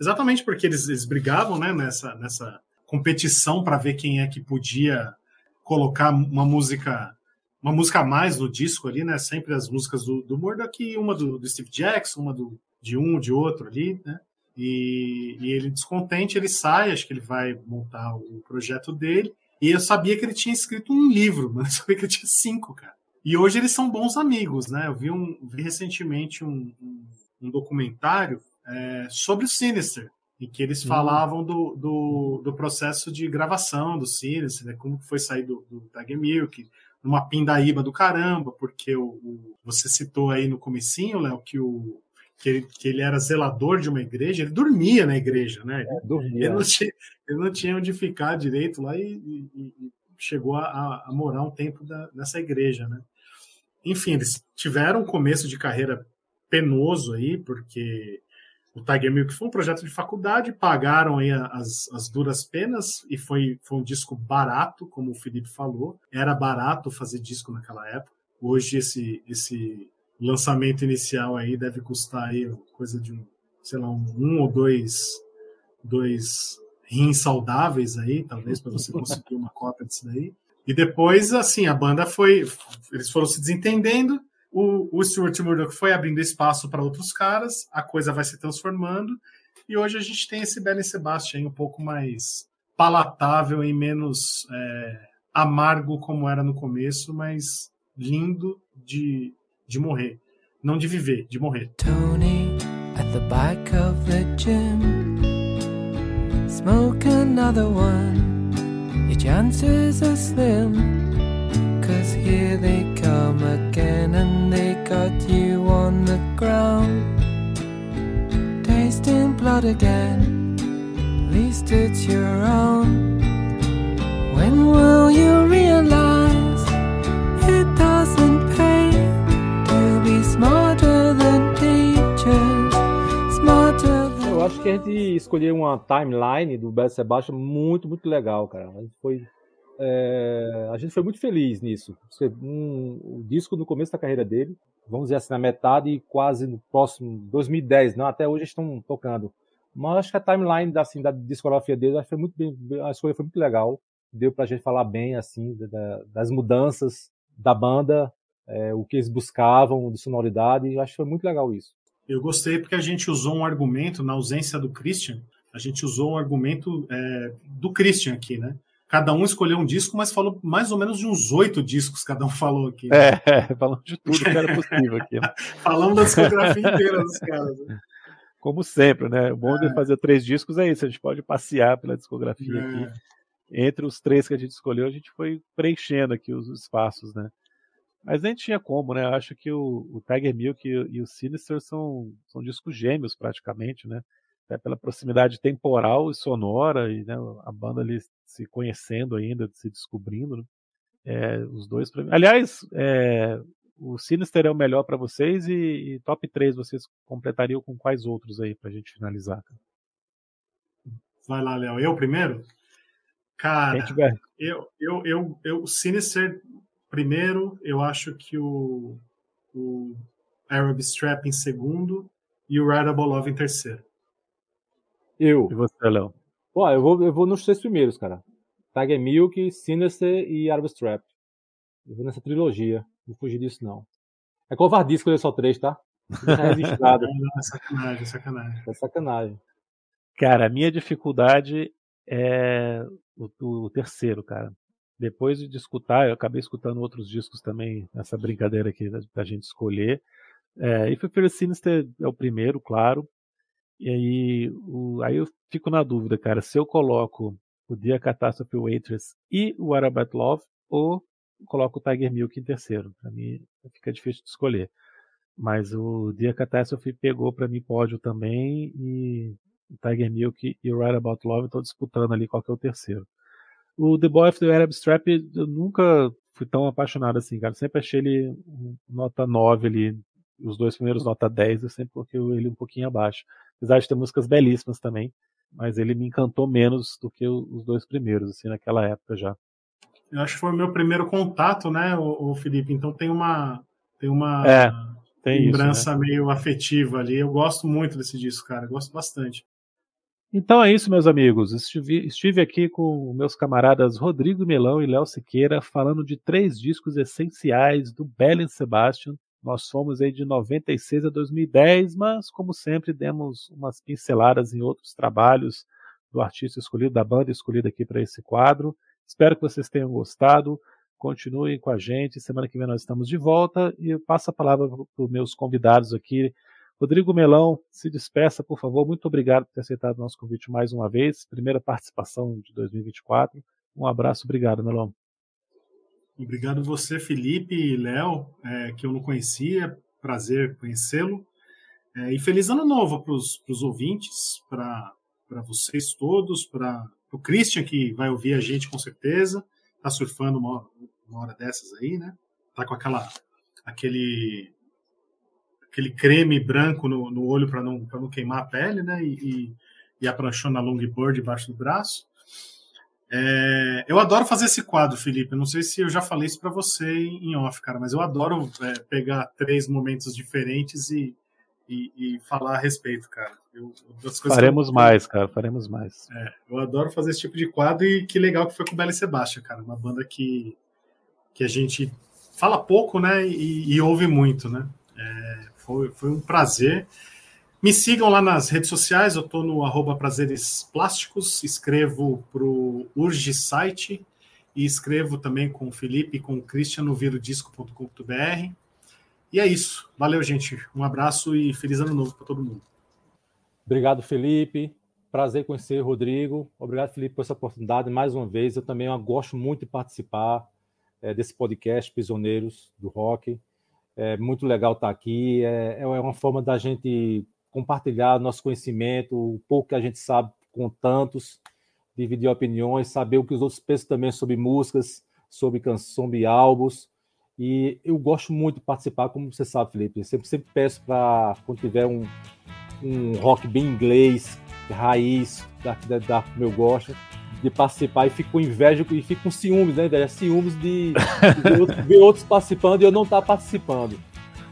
S3: Exatamente porque eles, eles brigavam né, nessa, nessa competição para ver quem é que podia colocar uma música uma música a mais no disco ali, né? Sempre as músicas do, do Murdoch uma do, do, Steve Jackson, uma do, de um, de outro ali, né? E, e, ele descontente, ele sai, acho que ele vai montar o projeto dele. E eu sabia que ele tinha escrito um livro, mas eu sabia que ele tinha cinco, cara. E hoje eles são bons amigos, né? Eu vi, um, vi recentemente um, um, um documentário é, sobre o Sinister, em que eles falavam do, do, do, processo de gravação do Sirius, né, como foi sair do, do Tag Milk, numa pindaíba do caramba, porque o, o você citou aí no comecinho, Léo, que o que ele, que ele era zelador de uma igreja, ele dormia na igreja, né?
S2: É, dormia.
S3: Ele não, tinha, ele não tinha onde ficar direito lá e, e, e chegou a, a, morar um tempo da, nessa igreja, né? Enfim, eles tiveram um começo de carreira penoso aí, porque o Tiger Milk foi um projeto de faculdade, pagaram aí as, as duras penas e foi, foi um disco barato, como o Felipe falou. Era barato fazer disco naquela época. Hoje esse, esse lançamento inicial aí deve custar aí coisa de um, sei lá, um, um ou dois, dois rins saudáveis aí, talvez, para você conseguir uma cópia disso daí. E depois, assim, a banda foi. Eles foram se desentendendo o, o Stuart Murdoch foi abrindo espaço para outros caras, a coisa vai se transformando, e hoje a gente tem esse Belen Sebastian um pouco mais palatável e menos é, amargo como era no começo, mas lindo de, de morrer. Não de viver, de morrer. Tony at the back of the gym Smoke another one Your chances are slim Cause here they come again and they got you on the ground. Tasting blood again, at least it's your own. When will you realize it doesn't Eu acho que a gente escolheu uma timeline do Beth Sebastian muito, muito legal, cara. A gente foi é, a gente foi muito feliz nisso. Um, o disco no começo da carreira dele, vamos dizer assim, na metade e quase no próximo 2010, não, até hoje estão tocando. Mas acho que a timeline da, assim, da discografia dele foi muito bem, a escolha foi muito legal. Deu pra gente falar bem assim da, das mudanças da banda, é, o que eles buscavam de sonoridade, acho que foi muito legal isso. Eu gostei porque a gente usou um argumento na ausência do Christian, a gente usou um argumento é, do Christian aqui, né? cada um escolheu um disco, mas falou mais ou menos de uns oito discos cada um falou aqui.
S4: Né? É, é falando de tudo que era possível aqui.
S3: falando da discografia inteira dos caras. Né?
S4: Como sempre, né? O bom é. de fazer três discos é isso, a gente pode passear pela discografia é. aqui. Entre os três que a gente escolheu, a gente foi preenchendo aqui os espaços, né? Mas nem tinha como, né? Eu acho que o, o Tiger Milk e, e, o Sinister são, são discos gêmeos praticamente, né? Até pela proximidade temporal e sonora, e né, a banda ali se conhecendo ainda, se descobrindo. Né? É, os dois. Aliás, é, o Sinister é o melhor para vocês e, e, top 3 vocês completariam com quais outros aí pra gente finalizar?
S3: Vai lá, Léo. Eu primeiro? Cara, eu, eu, eu, eu, o Sinister primeiro, eu acho que o, o Arab Strap em segundo e o Radical Love em terceiro.
S2: Eu.
S4: E você, Léo?
S2: Pô, eu vou, eu vou nos três primeiros, cara. Tiger Milk, Sinister e Arab Strap. Eu vou nessa trilogia. Não vou fugir disso, não. É covardia escolher só três, tá?
S3: Tá registrado. é sacanagem, é sacanagem.
S2: É sacanagem.
S4: Cara, a minha dificuldade é o, o, terceiro, cara. Depois de escutar, eu acabei escutando outros discos também, nessa brincadeira aqui da, da gente escolher. É, e foi Sinister é o primeiro, claro. E aí, o, aí eu fico na dúvida, cara, se eu coloco o Dia Catástrofe Waitress e o Arabat Love, ou coloco o Tiger Milk em terceiro. Para mim fica difícil de escolher. Mas o Dia Catástrofe pegou para mim pódio também e Tiger Milk e Right About Love estão disputando ali qual que é o terceiro. O The Boy of the Arab Strap eu nunca fui tão apaixonado assim, cara. Sempre achei ele nota 9 ali. Os dois primeiros nota 10, eu sempre coloquei ele um pouquinho abaixo. Apesar de ter músicas belíssimas também, mas ele me encantou menos do que os dois primeiros, assim, naquela época já.
S3: Eu acho que foi o meu primeiro contato, né, o, o Felipe? Então tem uma tem uma
S4: é, tem
S3: lembrança
S4: isso,
S3: né? meio afetiva ali. Eu gosto muito desse disco, cara. Eu gosto bastante.
S4: Então é isso, meus amigos. Estive, estive aqui com meus camaradas Rodrigo Melão e Léo Siqueira falando de três discos essenciais do Belen Sebastian nós fomos aí de 96 a 2010, mas como sempre demos umas pinceladas em outros trabalhos do artista escolhido, da banda escolhida aqui para esse quadro. Espero que vocês tenham gostado. Continuem com a gente. Semana que vem nós estamos de volta e eu passo a palavra para os meus convidados aqui. Rodrigo Melão, se despeça, por favor. Muito obrigado por ter aceitado o nosso convite mais uma vez. Primeira participação de 2024. Um abraço, obrigado, Melão.
S3: Obrigado você, Felipe e Léo, é, que eu não conhecia. Prazer conhecê-lo. É, e feliz ano novo para os ouvintes, para vocês todos, para o Christian, que vai ouvir a gente com certeza. Está surfando uma, uma hora dessas aí, né? Tá com aquela, aquele, aquele creme branco no, no olho para não, não queimar a pele, né? E, e, e a pranchona longboard debaixo do braço. É, eu adoro fazer esse quadro, Felipe. não sei se eu já falei isso para você em off, cara, mas eu adoro é, pegar três momentos diferentes e, e, e, falar a respeito, cara. Eu,
S1: faremos eu... mais, cara, faremos mais.
S3: É, eu adoro fazer esse tipo de quadro e que legal que foi com o Bela Sebastião, cara. Uma banda que, que a gente fala pouco, né, e, e ouve muito, né. É, foi, foi um prazer. Me sigam lá nas redes sociais, eu estou no arroba prazeres plásticos, escrevo para o Urge Site e escrevo também com o Felipe e com o Christian no virodisco.com.br. E é isso. Valeu, gente. Um abraço e feliz ano novo para todo mundo.
S2: Obrigado, Felipe. Prazer conhecer o Rodrigo. Obrigado, Felipe, por essa oportunidade mais uma vez. Eu também gosto muito de participar é, desse podcast Prisioneiros do Rock. É muito legal estar aqui. É, é uma forma da gente compartilhar nosso conhecimento, o pouco que a gente sabe com tantos, dividir opiniões, saber o que os outros pensam também sobre músicas, sobre canções, sobre álbuns. E eu gosto muito de participar, como você sabe, Felipe. Eu sempre, sempre peço para, quando tiver um, um rock bem inglês, raiz, da, da, da meu gosto, de participar e fico com inveja e fico com ciúmes, né, inveja? Ciúmes de, de ver outros participando e eu não estar tá participando.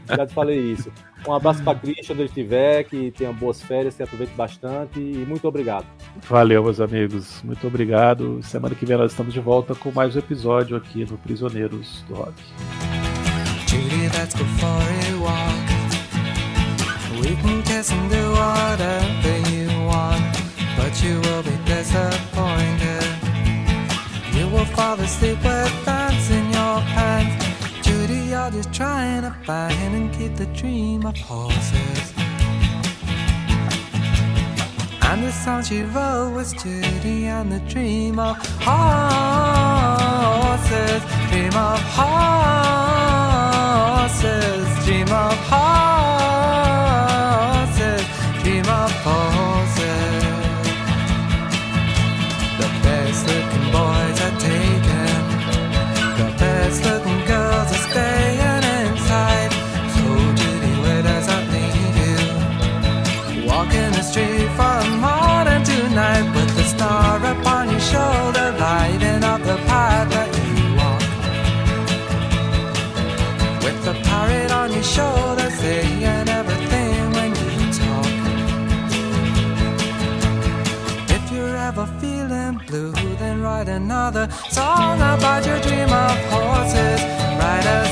S2: Já te falei isso. Um abraço para Christian, onde ele estiver, que tenha boas férias, que aproveite bastante e muito obrigado.
S1: Valeu, meus amigos. Muito obrigado. Semana que vem nós estamos de volta com mais um episódio aqui no Prisioneiros do Rock. Judy, let's go for a walk. We can kiss you want, but you will fall asleep with dance in your pants. Judy, you're just trying to find and keep the dream of horses. And the song she wrote was Judy and the dream of horses. Dream of horses. Dream of horses. another song about your dream of horses. Ride